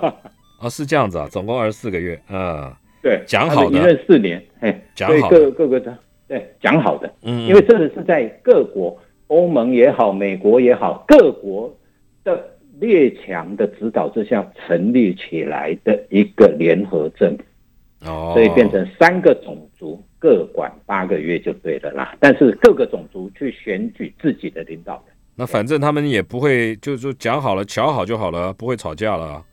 Speaker 3: *laughs*
Speaker 2: 哦，是这样子啊，总共二十四个月嗯。
Speaker 3: 对，
Speaker 2: 讲好的
Speaker 3: 一任四年，哎，
Speaker 2: 讲好
Speaker 3: 各各个的。对，讲好的，嗯，因为这个是在各国，欧盟也好，美国也好，各国的列强的指导之下成立起来的一个联合政府，哦，所以变成三个种族各管八个月就对了啦。但是各个种族去选举自己的领导人，
Speaker 2: 那反正他们也不会，就是说讲好了，瞧好就好了，不会吵架了。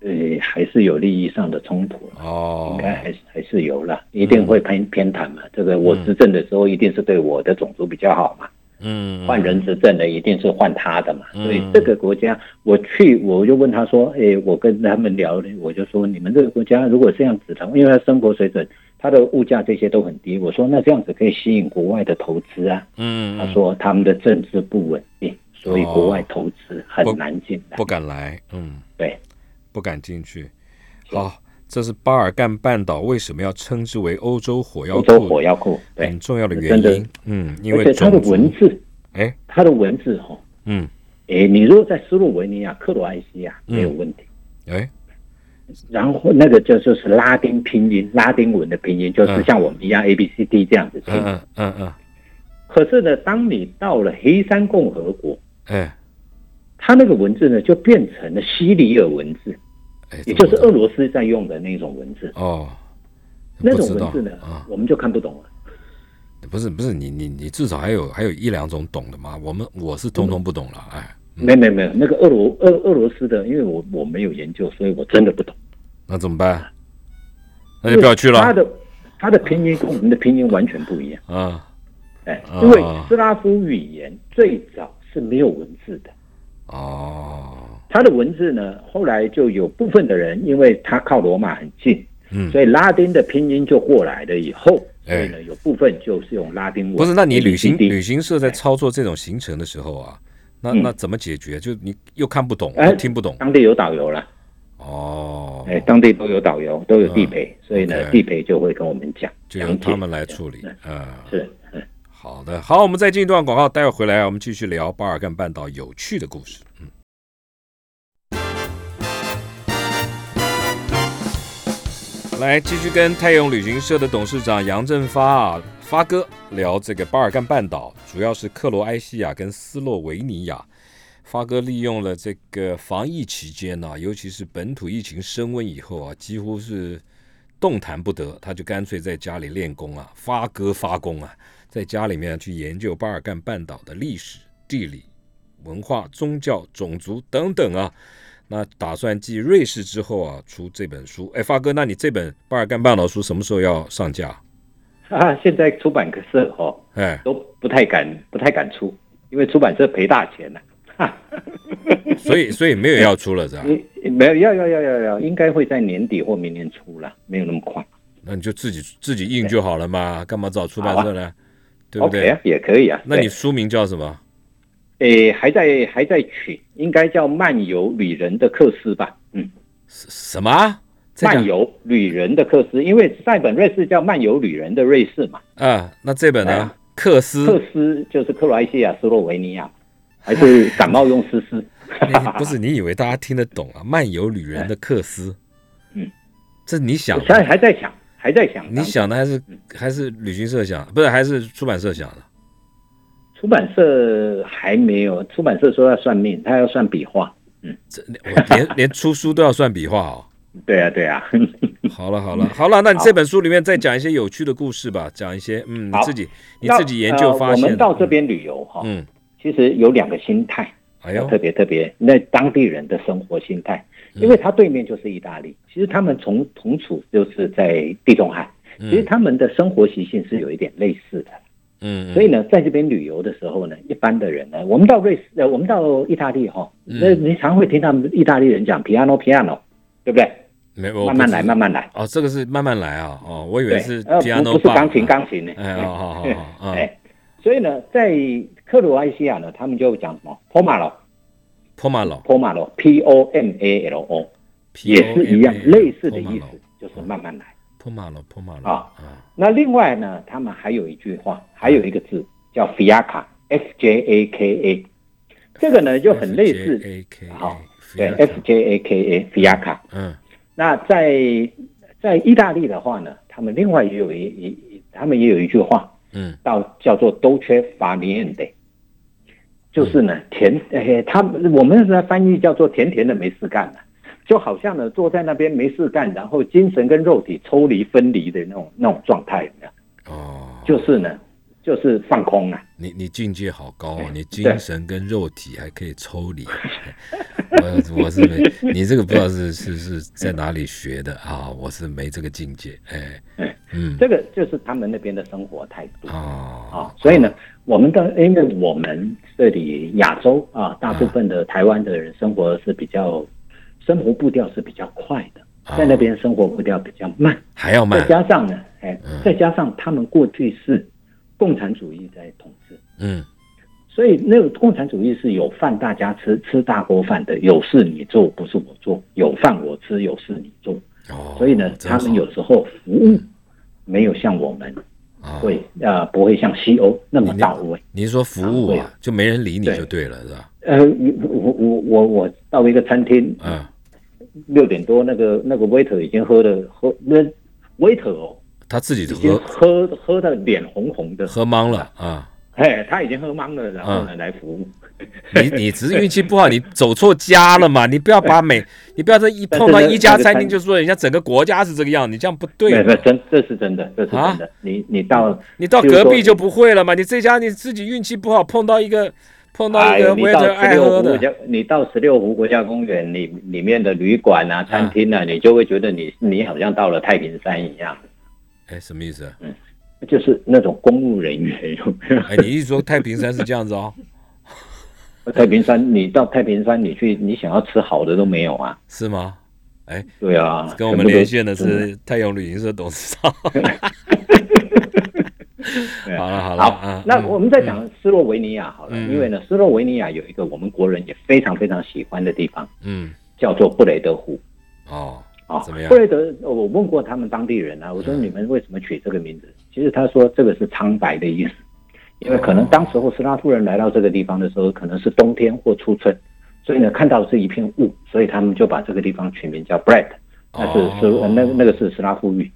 Speaker 3: 对，还是有利益上的冲突了哦，应该还是还是有了，一定会偏偏袒嘛。这个我执政的时候，一定是对我的种族比较好嘛。嗯，换人执政的一定是换他的嘛。所以这个国家，我去我就问他说，哎，我跟他们聊，我就说你们这个国家如果这样子的，因为他生活水准、他的物价这些都很低，我说那这样子可以吸引国外的投资啊。嗯，他说他们的政治不稳定，所以国外投资很难进来，
Speaker 2: 不敢来。嗯，
Speaker 3: 对。
Speaker 2: 不敢进去。好，这是巴尔干半岛为什么要称之为欧洲火药库？
Speaker 3: 欧洲火药库
Speaker 2: 很重要的原因。嗯，因为
Speaker 3: 它的文字，哎，它的文字哈，嗯，哎，你如果在斯洛文尼亚、克罗埃西亚没有问题，哎，然后那个就就是拉丁拼音、拉丁文的拼音，就是像我们一样 A B C D 这样子拼。嗯嗯嗯。可是呢，当你到了黑山共和国，哎。它那个文字呢，就变成了西里尔文字，也就是俄罗斯在用的那种文字哦。那种文字呢，我们就看不懂了。
Speaker 2: 不是不是，你你你至少还有还有一两种懂的嘛？我们我是通通不懂了，哎。
Speaker 3: 没没没有，那个俄罗俄俄罗斯的，因为我我没有研究，所以我真的不懂。
Speaker 2: 那怎么办？那就不要去了。
Speaker 3: 他的他的拼音跟我们的拼音完全不一样啊！哎，因为斯拉夫语言最早是没有文字的。哦，他的文字呢，后来就有部分的人，因为他靠罗马很近，嗯，所以拉丁的拼音就过来了。以后，所以呢，有部分就是用拉丁文。
Speaker 2: 不是，那你旅行旅行社在操作这种行程的时候啊，那那怎么解决？就你又看不懂，又听不懂。
Speaker 3: 当地有导游了。哦，哎，当地都有导游，都有地陪，所以呢，地陪就会跟我们讲，
Speaker 2: 就由他们来处理。嗯，
Speaker 3: 是。
Speaker 2: 好的，好，我们再进一段广告，待会儿回来我们继续聊巴尔干半岛有趣的故事。嗯，来继续跟泰永旅行社的董事长杨振发啊发哥聊这个巴尔干半岛，主要是克罗埃西亚跟斯洛维尼亚。发哥利用了这个防疫期间呢，尤其是本土疫情升温以后啊，几乎是动弹不得，他就干脆在家里练功啊，发哥发功啊，在家里面去研究巴尔干半岛的历史、地理、文化、宗教、种族等等啊。那打算继瑞士之后啊，出这本书。哎，发哥，那你这本巴尔干半岛书什么时候要上架？
Speaker 3: 啊，现在出版社哦，哎，都不太敢，不太敢出，因为出版社赔大钱了。*laughs*
Speaker 2: 所以，所以没有要出了，是吧？*laughs*
Speaker 3: 没有，要要要要要，应该会在年底或明年出了，没有那么快。
Speaker 2: 那你就自己自己印就好了嘛，干嘛找出版社呢？对不对？
Speaker 3: 也可以啊。
Speaker 2: 那你书名叫什么？
Speaker 3: 诶，还在还在取，应该叫漫游旅人的克斯吧？嗯，
Speaker 2: 什么？
Speaker 3: 漫游旅人的克斯，因为塞本瑞士叫漫游旅人的瑞士嘛。
Speaker 2: 啊，那这本呢？克斯，
Speaker 3: 克斯就是克罗埃西亚、斯洛维尼亚，还是感冒用斯斯？*laughs*
Speaker 2: 不是，你以为大家听得懂啊？漫游旅人的克斯，
Speaker 3: 嗯，
Speaker 2: 这你想？
Speaker 3: 现在还在想，还在想。
Speaker 2: 你想的还是还是旅行社想，不是还是出版社想的？
Speaker 3: 出版社还没有，出版社说要算命，他要算笔画。嗯，
Speaker 2: 这连连出书都要算笔画哦。*laughs*
Speaker 3: 对啊，对啊。*laughs*
Speaker 2: 好了，好了，好了，那你这本书里面再讲一些有趣的故事吧，讲一些嗯，你自己你自己研究发现。
Speaker 3: 我们到这边旅游哈，嗯，其实有两个心态，哎呦，特别特别，那当地人的生活心态，因为他对面就是意大利，其实他们从同处就是在地中海，其实他们的生活习性是有一点类似的。
Speaker 2: 嗯，
Speaker 3: 所以呢，在这边旅游的时候呢，一般的人呢，我们到瑞士，呃，我们到意大利哈，那你常会听他们意大利人讲 piano piano，对不对？
Speaker 2: 没有，
Speaker 3: 慢慢来，慢慢来。
Speaker 2: 哦，这个是慢慢来啊，哦，我以为是 piano，
Speaker 3: 不是钢琴，钢琴呢。
Speaker 2: 哎，好好好 *laughs* 好。哎，
Speaker 3: 所以呢，在克罗埃西亚呢，他们就讲什么 pomalo，pomalo，pomalo，p o m a l o，也是一样类似的意思，就是慢慢来。
Speaker 2: 破马了，破马了
Speaker 3: 啊！那另外呢，他们还有一句话，还有一个字叫 “fiaca”，f j a k a，这个呢就很类似。好，对，f j a k a，fiaca。
Speaker 2: 嗯，
Speaker 3: 那在在意大利的话呢，他们另外也有一一，他们也有一句话，
Speaker 2: 嗯，
Speaker 3: 到叫做 “dolce far niente”，就是呢甜，哎，他们我们是翻译叫做甜甜的没事干了。就好像呢，坐在那边没事干，然后精神跟肉体抽离分离的那种那种状态，
Speaker 2: 哦，
Speaker 3: 就是呢，就是放空啊。
Speaker 2: 你你境界好高啊！你精神跟肉体还可以抽离。我我是没，你这个不知道是是是在哪里学的啊？我是没这个境界。哎，嗯，
Speaker 3: 这个就是他们那边的生活态度啊啊。所以呢，我们的因为我们这里亚洲啊，大部分的台湾的人生活是比较。生活步调是比较快的，在那边生活步调比较慢，
Speaker 2: 还要慢。
Speaker 3: 再加上呢，哎，再加上他们过去是共产主义在统治，
Speaker 2: 嗯，
Speaker 3: 所以那个共产主义是有饭大家吃，吃大锅饭的，有事你做，不是我做，有饭我吃，有事你做。
Speaker 2: 哦，
Speaker 3: 所以呢，他们有时候服务没有像我们会呃不会像西欧那么到位。
Speaker 2: 您说服务啊，就没人理你就对了，是吧？
Speaker 3: 呃，我我我我到一个餐厅，
Speaker 2: 嗯。
Speaker 3: 六点多，那个那个 waiter 已经喝的喝那 waiter 哦，
Speaker 2: 他自己
Speaker 3: 喝喝喝的脸红红的，
Speaker 2: 喝懵了啊！
Speaker 3: 嘿，他已经喝懵了，然后呢来服务。
Speaker 2: 你你只是运气不好，你走错家了嘛？*laughs* 你不要把每你不要这一碰到一家餐厅就说人家整个国家是这个样，你这样不对。
Speaker 3: 真这是真的，这是真的。你你到
Speaker 2: 你到隔壁就不会了嘛？你这家你自己运气不好碰到一个。碰到一个为了爱喝的，
Speaker 3: 你到十六湖国家公园里里面的旅馆啊、餐厅啊，你就会觉得你你好像到了太平山一样。
Speaker 2: 哎，什么意思？
Speaker 3: 嗯，就是那种公务人员有没有？
Speaker 2: 哎，你一说太平山是这样子哦。*laughs*
Speaker 3: 太平山，你到太平山，你去，你想要吃好的都没有啊？
Speaker 2: 是吗？哎，
Speaker 3: 对啊，
Speaker 2: 跟我们连线的是太阳旅行社董事长。*laughs* *laughs* 好了好了，
Speaker 3: 好，那我们再讲斯洛维尼亚好了，因为呢，斯洛维尼亚有一个我们国人也非常非常喜欢的地方，
Speaker 2: 嗯，
Speaker 3: 叫做布雷德湖。
Speaker 2: 哦，啊，怎么样？
Speaker 3: 布雷德，我问过他们当地人啊，我说你们为什么取这个名字？其实他说这个是苍白的意思，因为可能当时候斯拉夫人来到这个地方的时候，可能是冬天或初春，所以呢看到是一片雾，所以他们就把这个地方取名叫 Bread，那是斯那那个是斯拉夫语。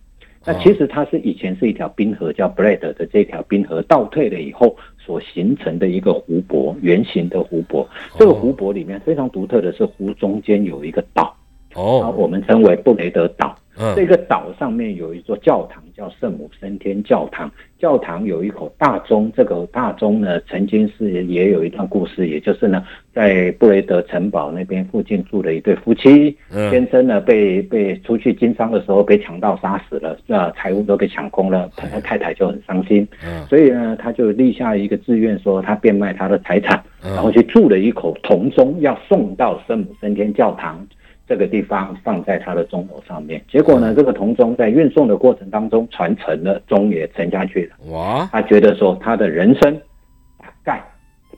Speaker 3: 那其实它是以前是一条冰河，叫 Blade 的这条冰河倒退了以后所形成的一个湖泊，圆形的湖泊。这个湖泊里面非常独特的是，湖中间有一个岛。哦，我们称为布雷德岛。嗯，这个岛上面有一座教堂，叫圣母升天教堂。教堂有一口大钟，这个大钟呢，曾经是也有一段故事，也就是呢，在布雷德城堡那边附近住的一对夫妻，先生呢被被出去经商的时候被强盗杀死了，那财物都被抢空了，他太太就很伤心。嗯，所以呢，他就立下一个志愿，说他变卖他的财产，然后去铸了一口铜钟，要送到圣母升天教堂。这个地方放在他的钟楼上面，结果呢，这个铜钟在运送的过程当中传承了，钟也沉下去了。哇！他觉得说他的人生大概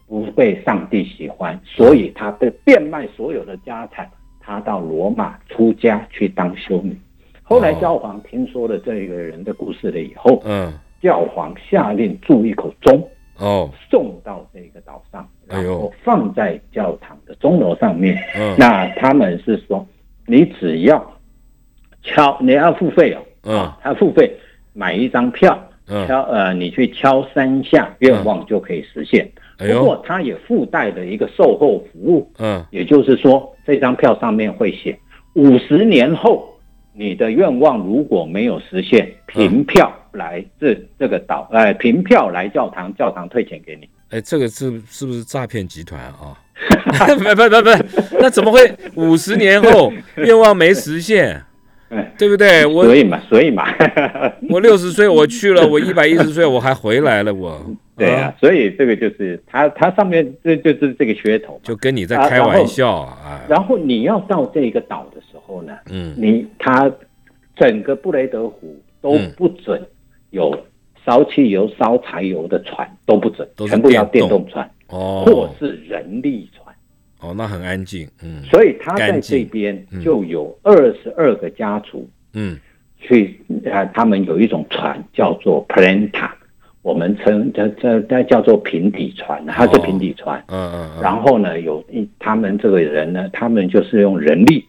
Speaker 3: 不被上帝喜欢，所以他被变卖所有的家产，他到罗马出家去当修女。后来教皇听说了这个人的故事了以后，嗯，教皇下令铸一口钟。哦，送到这个岛上，然后放在教堂的钟楼上面。嗯，*laughs* 那他们是说，你只要敲，你要付费哦。嗯，他付费买一张票，敲呃，你去敲三下，愿望就可以实现。不过，他也附带了一个售后服务。嗯，也就是说，这张票上面会写，五十年后你的愿望如果没有实现，凭票。来这这个岛，哎，凭票来教堂，教堂退钱给你。
Speaker 2: 哎，这个是是不是诈骗集团啊？*laughs* 不不不不，那怎么会五十年后 *laughs* 愿望没实现？对不对？我
Speaker 3: 所以嘛，所以嘛，*laughs*
Speaker 2: 我六十岁我去了，我一百一十岁我还回来了，我。
Speaker 3: 对啊，所以这个就是他，他上面这就是这个噱头，
Speaker 2: 就跟你在开玩笑啊。
Speaker 3: 然后你要到这个岛的时候呢，嗯，你他整个布雷德湖都不准。有烧汽油、烧柴油的船都不准，全部要电动船哦，或是人力船。
Speaker 2: 哦，那很安静，嗯，
Speaker 3: 所以他在这边就有二十二个家族，嗯，去啊，他们有一种船叫做 planta，我们称这这这叫做平底船，它是平底船，嗯嗯，然后呢，有一他们这个人呢，他们就是用人力。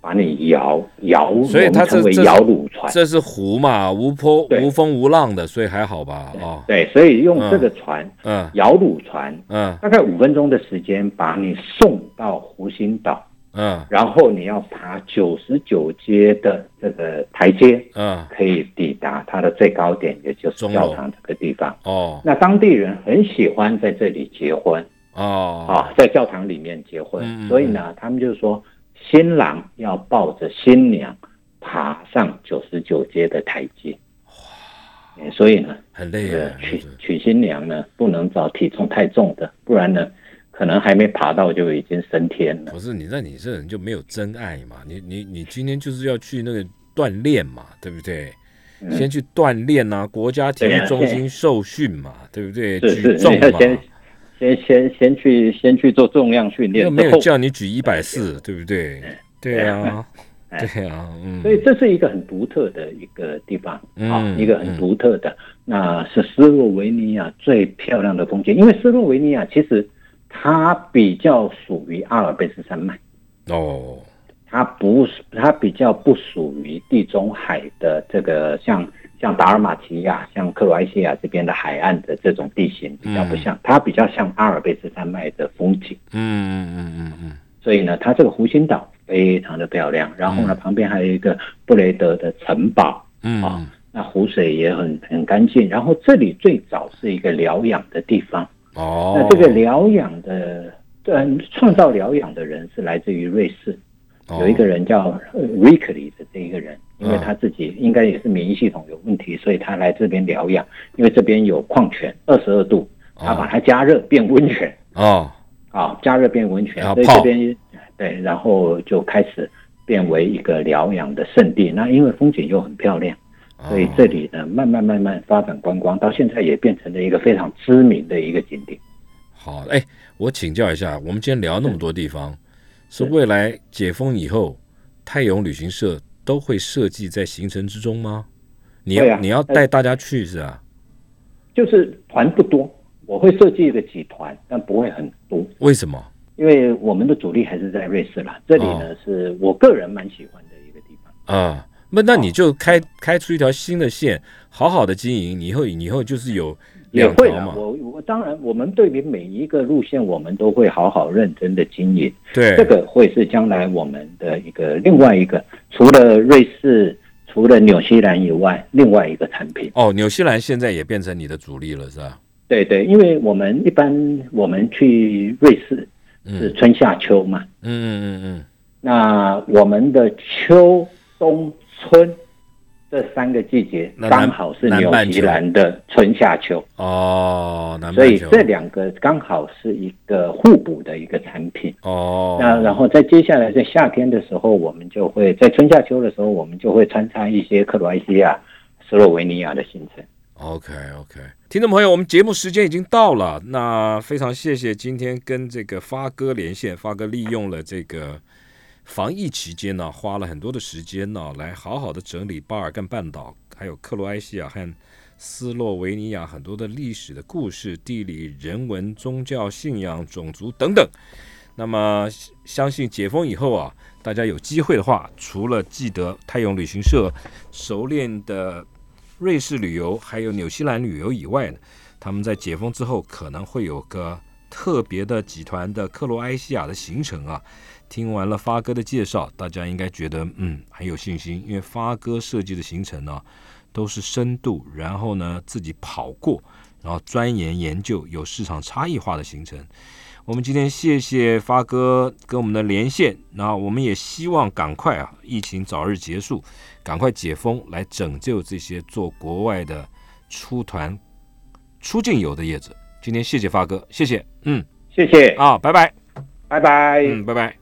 Speaker 3: 把你摇摇，
Speaker 2: 所以它
Speaker 3: 称为摇橹船。
Speaker 2: 这是湖嘛，无波无风无浪的，所以还好吧？哦，
Speaker 3: 对，所以用这个船，嗯，摇橹船，嗯，大概五分钟的时间把你送到湖心岛，嗯，然后你要爬九十九阶的这个台阶，嗯，可以抵达它的最高点，也就是教堂这个地方。哦，那当地人很喜欢在这里结婚，哦，啊，在教堂里面结婚，所以呢，他们就说。新郎要抱着新娘爬上九十九阶的台阶，哇！所以呢，
Speaker 2: 很累啊。
Speaker 3: 娶娶新娘呢，不能找体重太重的，不然呢，可能还没爬到就已经升天了。
Speaker 2: 不是你，那你这人就没有真爱嘛？你你你今天就是要去那个锻炼嘛，对不对？先去锻炼啊，国家体育中心受训嘛，对不对？举重嘛。
Speaker 3: 先先先先去先去做重量训练，又
Speaker 2: 没有叫你举一百四，对不对？对啊，对啊，
Speaker 3: 嗯。所以这是一个很独特的一个地方啊，一个很独特的，那是斯洛维尼亚最漂亮的风景。因为斯洛维尼亚其实它比较属于阿尔卑斯山脉哦，它不它比较不属于地中海的这个像。像达尔马提亚、像克罗埃西亚这边的海岸的这种地形比较不像，它比较像阿尔卑斯山脉的风景。嗯嗯嗯嗯嗯。所以呢，它这个湖心岛非常的漂亮，然后呢，旁边还有一个布雷德的城堡。嗯。啊，那湖水也很很干净。然后这里最早是一个疗养的地方。哦。那这个疗养的，嗯，创造疗养的人是来自于瑞士，有一个人叫 Rickley 的这一个人。因为他自己应该也是免疫系统有问题，所以他来这边疗养。因为这边有矿泉，二十二度，他把它加热变温泉。哦，啊，加热变温泉，所以这边对，然后就开始变为一个疗养的圣地。那因为风景又很漂亮，所以这里呢慢慢慢慢发展观光，到现在也变成了一个非常知名的一个景点。
Speaker 2: 好，哎，我请教一下，我们今天聊那么多地方，是未来解封以后，泰永旅行社。都会设计在行程之中吗？你要你要带大家去是啊？
Speaker 3: 就是团不多，我会设计一个几团，但不会很多。
Speaker 2: 为什么？
Speaker 3: 因为我们的主力还是在瑞士啦。这里呢是我个人蛮喜欢的一个地方。啊，
Speaker 2: 那那你就开开出一条新的线，好好的经营，你以后以后就是有两条嘛。
Speaker 3: 我我当然，我们对于每一个路线，我们都会好好认真的经营。
Speaker 2: 对，
Speaker 3: 这个会是将来我们的一个另外一个，除了瑞士、除了纽西兰以外，另外一个产品。
Speaker 2: 哦，纽西兰现在也变成你的主力了，是吧？
Speaker 3: 对对，因为我们一般我们去瑞士是春夏秋嘛。
Speaker 2: 嗯嗯嗯嗯。
Speaker 3: 那我们的秋冬春这三个季节刚好是纽西兰的春夏秋
Speaker 2: 哦，
Speaker 3: 所以这两个刚好是一个互补的一个产品
Speaker 2: 哦。
Speaker 3: 那然后在接下来在夏天的时候，我们就会在春夏秋的时候，我们就会穿插一些克罗埃西亚、斯洛维尼亚的行程。
Speaker 2: OK OK，听众朋友，我们节目时间已经到了，那非常谢谢今天跟这个发哥连线，发哥利用了这个。防疫期间呢，花了很多的时间呢，来好好的整理巴尔干半岛，还有克罗埃西亚和斯洛维尼亚很多的历史的故事、地理、人文、宗教信仰、种族等等。那么，相信解封以后啊，大家有机会的话，除了记得泰永旅行社熟练的瑞士旅游，还有纽西兰旅游以外呢，他们在解封之后可能会有个特别的集团的克罗埃西亚的行程啊。听完了发哥的介绍，大家应该觉得嗯很有信心，因为发哥设计的行程呢都是深度，然后呢自己跑过，然后钻研研究有市场差异化的行程。我们今天谢谢发哥跟我们的连线，那我们也希望赶快啊疫情早日结束，赶快解封来拯救这些做国外的出团出境游的业者。今天谢谢发哥，谢谢，嗯，
Speaker 3: 谢谢
Speaker 2: 啊，拜拜，
Speaker 3: 拜拜，
Speaker 2: 嗯，拜拜。